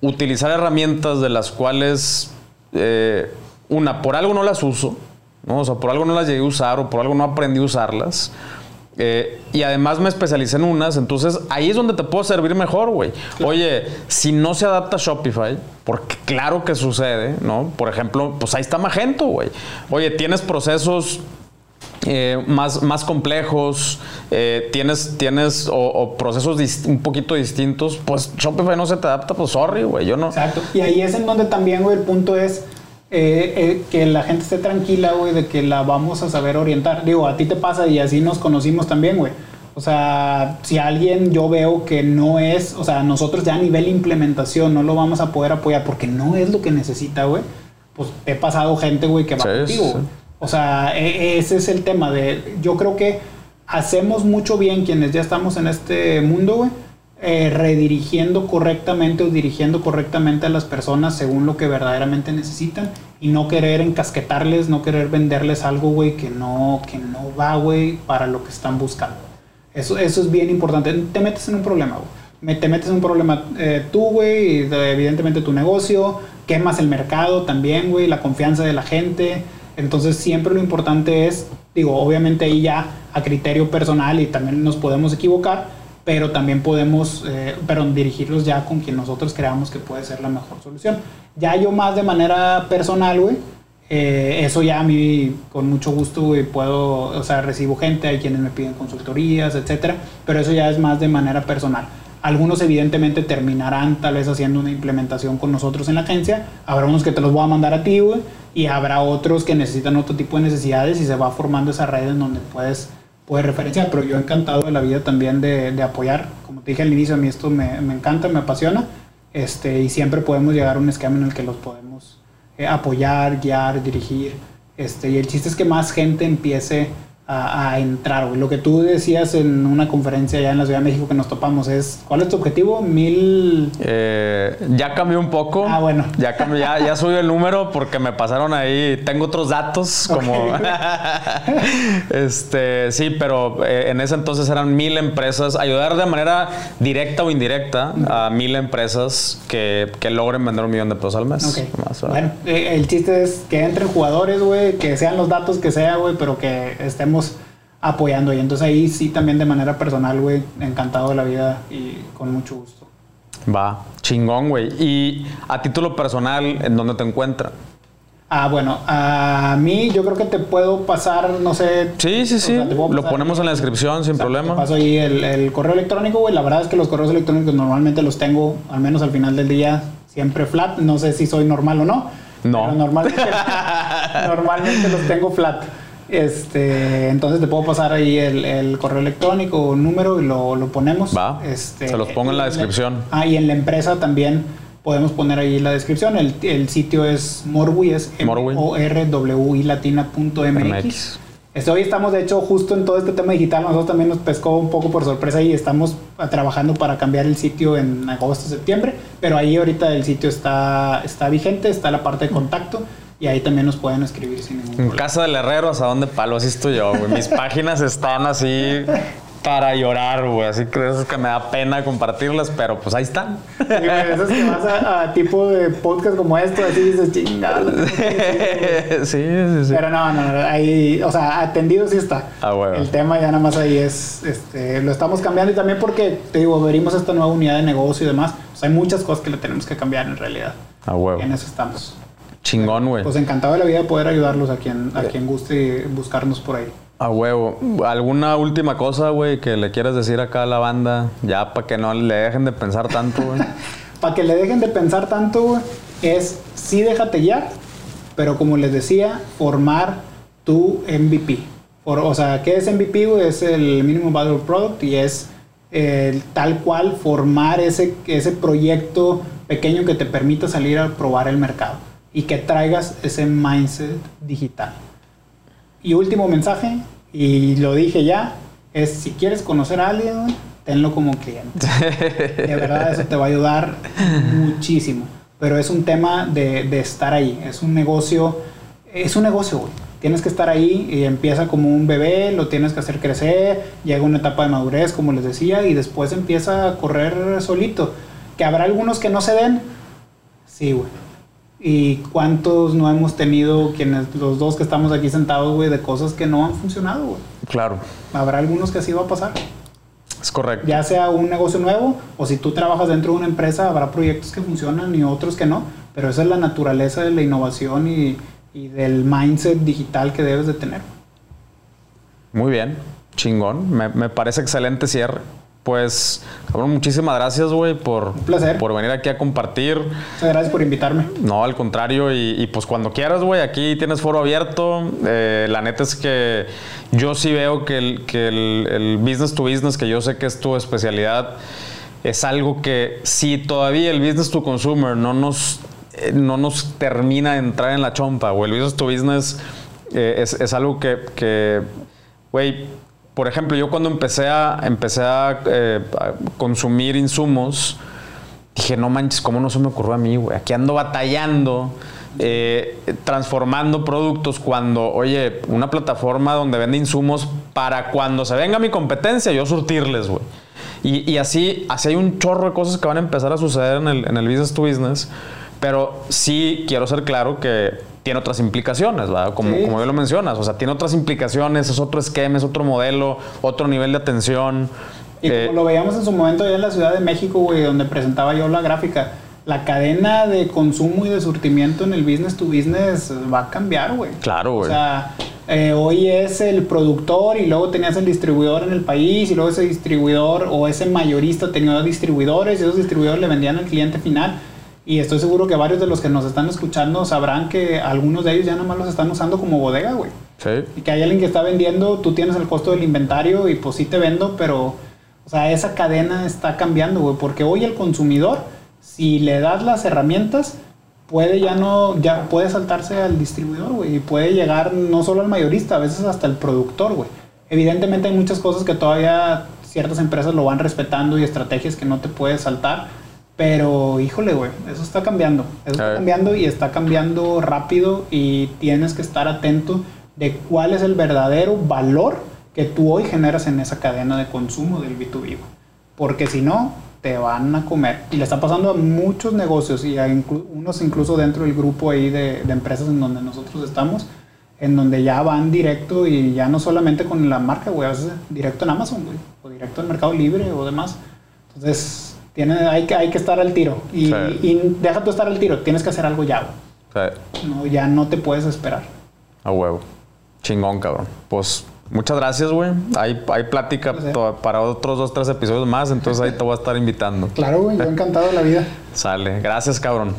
Utilizar herramientas de las cuales, eh, una, por algo no las uso, ¿no? O sea, por algo no las llegué a usar o por algo no aprendí a usarlas. Eh, y además me especialicé en unas, entonces ahí es donde te puedo servir mejor, güey. Oye, si no se adapta a Shopify, porque claro que sucede, ¿no? Por ejemplo, pues ahí está Magento, güey. Oye, tienes procesos eh, más, más complejos, eh, tienes, tienes o, procesos un poquito distintos, pues Shopify no se te adapta, pues sorry, güey, yo no. Exacto. Y ahí es en donde también, güey, el punto es eh, que la gente esté tranquila, güey, de que la vamos a saber orientar. Digo, a ti te pasa y así nos conocimos también, güey. O sea, si alguien yo veo que no es, o sea, nosotros ya a nivel implementación no lo vamos a poder apoyar porque no es lo que necesita, güey, pues he pasado gente, güey, que va contigo, o sea, e, ese es el tema de, yo creo que hacemos mucho bien quienes ya estamos en este mundo, güey, eh, redirigiendo correctamente o dirigiendo correctamente a las personas según lo que verdaderamente necesitan y no querer encasquetarles, no querer venderles algo, güey, que no, que no va, güey, para lo que están buscando. Eso, eso es bien importante. Te metes en un problema, güey. Te metes en un problema eh, tú, güey, evidentemente tu negocio, quemas el mercado también, güey, la confianza de la gente. Entonces siempre lo importante es, digo, obviamente ahí ya a criterio personal y también nos podemos equivocar, pero también podemos, eh, pero dirigirlos ya con quien nosotros creamos que puede ser la mejor solución. Ya yo más de manera personal, güey, eh, eso ya a mí con mucho gusto, puedo, o sea, recibo gente, hay quienes me piden consultorías, etcétera, pero eso ya es más de manera personal. Algunos evidentemente terminarán tal vez haciendo una implementación con nosotros en la agencia, habrá unos que te los voy a mandar a ti, güey, y habrá otros que necesitan otro tipo de necesidades y se va formando esa red en donde puedes, puedes referenciar. Pero yo encantado de la vida también de, apoyar. Como te dije al inicio, a mí esto me, me, encanta, me apasiona. Este, y siempre podemos llegar a un esquema en el que los podemos eh, apoyar, guiar, dirigir. Este, y el chiste es que más gente empiece a, entrar, Lo que tú decías en una conferencia allá en la Ciudad de México que nos topamos es, ¿cuál es tu objetivo? Mil... Eh, ya cambió un poco. Ah, bueno. Ya, cambió, ya, ya subí el número porque me pasaron ahí, tengo otros datos como... este, sí, pero eh, en ese entonces eran mil empresas, ayudar de manera directa o indirecta a mil empresas que, que, logren vender un millón de pesos al mes. bueno, eh, el chiste es que entren jugadores, güey, que sean los datos que sea, güey, pero que estemos apoyando. Y entonces ahí sí también de manera personal, güey, encantado de la vida y con mucho gusto. Va, chingón, güey. Y a título personal, ¿en dónde te encuentras? Ah, bueno, a mí yo creo que te puedo pasar, no sé. Sí, sí, sí. Lo ponemos en la descripción sin problema. Te paso ahí el, correo electrónico, güey. La verdad es que los correos electrónicos normalmente los tengo, al menos al final del día, siempre flat. No sé si soy normal o no. No. normalmente, normalmente los tengo flat. Este, entonces te puedo pasar ahí el, correo electrónico o número y lo, lo ponemos. Va. Este, Se los pongo en la descripción. Ah, y en la empresa también podemos poner ahí la descripción. El, el sitio es Morwi, es m o r w i latina.mx. Este, hoy estamos, de hecho, justo en todo este tema digital. Nosotros también nos pescó un poco por sorpresa y estamos trabajando para cambiar el sitio en agosto, septiembre. Pero ahí ahorita el sitio está, está vigente, está la parte de contacto. Y ahí también nos pueden escribir sin ningún problema. En casa del herrero, ¿hasta dónde palo? Así estoy yo, güey. Mis páginas están así para llorar, güey. Así que es que me da pena compartirlas, pero pues ahí están. Sí, eso es que vas a, tipo de podcast como esto, así dices, chingada. sí, sí, sí. Pero no, no, no, ahí, o sea, atendido sí está. Ah, güey. El tema ya nada más ahí es, este, lo estamos cambiando y también porque, te digo, venimos a esta nueva unidad de negocio y demás. Pues hay muchas cosas que le tenemos que cambiar en realidad. Ah, huevo. En eso estamos. Chingón, güey. Pues encantado de la vida de poder ayudarlos a quien, a quien guste buscarnos por ahí. A huevo. ¿Alguna última cosa, güey, que le quieras decir acá a la banda? Ya para que no le dejen de pensar tanto, güey. para que le dejen de pensar tanto, güey, es sí déjate guiar, pero como les decía, formar tu MVP. o sea, ¿qué es MVP, güey? Es el Minimum Value Product y es tal cual formar ese, ese proyecto pequeño que te permita salir a probar el mercado y que traigas ese mindset digital. Y último mensaje, y lo dije ya, es si quieres conocer a alguien, tenlo como cliente. De verdad eso te va a ayudar muchísimo. Pero es un tema de, de estar ahí. Es un negocio, es un negocio, güey. Tienes que estar ahí y empieza como un bebé, lo tienes que hacer crecer, llega una etapa de madurez, como les decía, y después empieza a correr solito. Que habrá algunos que no se den, sí, güey ¿Y cuántos no hemos tenido, quienes, los dos que estamos aquí sentados, güey, de cosas que no han funcionado, güey? Claro. Habrá algunos que así va a pasar. Es correcto. Ya sea un negocio nuevo o si tú trabajas dentro de una empresa, habrá proyectos que funcionan y otros que no. Pero esa es la naturaleza de la innovación y, y del mindset digital que debes de tener. Muy bien, chingón. Me, me parece excelente cierre. Pues, cabrón, muchísimas gracias, güey, por, placer. por venir aquí a compartir. Muchas gracias por invitarme. No, al contrario, y, y pues cuando quieras, güey, aquí tienes foro abierto. Eh, la neta es que yo sí veo que, el, que el, el business to business, que yo sé que es tu especialidad, es algo que si todavía el business to consumer no nos, eh, no nos termina de entrar en la chompa, o el business to business eh, es, es algo que, que, güey, por ejemplo, yo cuando empecé a, empecé eh, a consumir insumos, dije, no manches, ¿cómo no se me ocurrió a mí, güey? Aquí ando batallando, eh, transformando productos cuando, oye, una plataforma donde vende insumos para cuando se venga mi competencia, yo surtirles, güey. Y, y así, así hay un chorro de cosas que van a empezar a suceder en el, en el business to business, pero sí quiero ser claro que tiene otras implicaciones, ¿verdad? Como, Sí. como bien lo mencionas, o sea, tiene otras implicaciones, es otro esquema, es otro modelo, otro nivel de atención. Y Eh, como lo veíamos en su momento allá en la Ciudad de México, güey, donde presentaba yo la gráfica, la cadena de consumo y de surtimiento en el business to business va a cambiar, güey. Claro, güey. O sea, eh, hoy es el productor y luego tenías el distribuidor en el país y luego ese distribuidor o ese mayorista tenía distribuidores y esos distribuidores le vendían al cliente final. Y estoy seguro que varios de los que nos están escuchando sabrán que algunos de ellos ya nada más los están usando como bodega, güey. sí. Y que hay alguien que está vendiendo, tú tienes el costo del inventario y pues sí te vendo, pero, o sea, esa cadena está cambiando, güey, porque hoy el consumidor, si le das las herramientas, puede ya no, ya puede saltarse al distribuidor, güey, y puede llegar no solo al mayorista, a veces hasta el productor, güey. Evidentemente hay muchas cosas que todavía ciertas empresas lo van respetando y estrategias que no te puedes saltar, pero híjole, güey, eso está cambiando. Eso está cambiando y está cambiando rápido y tienes que estar atento de cuál es el verdadero valor que tú hoy generas en esa cadena de consumo del B2B. güey. Porque si no, te van a comer. Y le está pasando a muchos negocios y a inclu- unos incluso dentro del grupo ahí de, de empresas en donde nosotros estamos, en donde ya van directo y ya no solamente con la marca, güey, a veces directo en Amazon, güey, o directo en Mercado Libre o demás. Entonces, tiene, hay, que, hay que estar al tiro. Y, Sí. y deja tú estar al tiro, tienes que hacer algo ya, No, ya no te puedes esperar. A huevo. Chingón, cabrón. Pues muchas gracias, güey. Hay, hay plática para otros dos, tres episodios más, entonces ahí te voy a estar invitando. Claro, güey, yo encantado de la vida. Sale. Gracias, cabrón.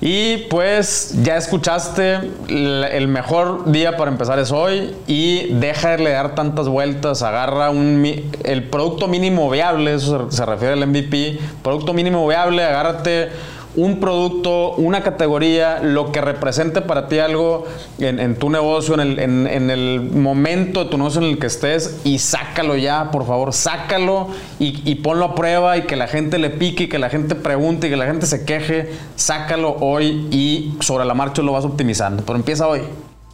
Y pues ya escuchaste, el mejor día para empezar es hoy y deja de dar tantas vueltas, agarra un, el producto mínimo viable, eso se, se refiere al MVP, producto mínimo viable, agárrate un producto, una categoría, lo que represente para ti algo en, tu negocio, en el, en- en el momento de tu negocio en el que estés y sácalo ya, por favor, sácalo y, ponlo a prueba y que la gente le pique que la gente pregunte y que la gente se queje, sácalo hoy y sobre la marcha lo vas optimizando. Pero empieza hoy.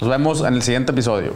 Nos vemos en el siguiente episodio.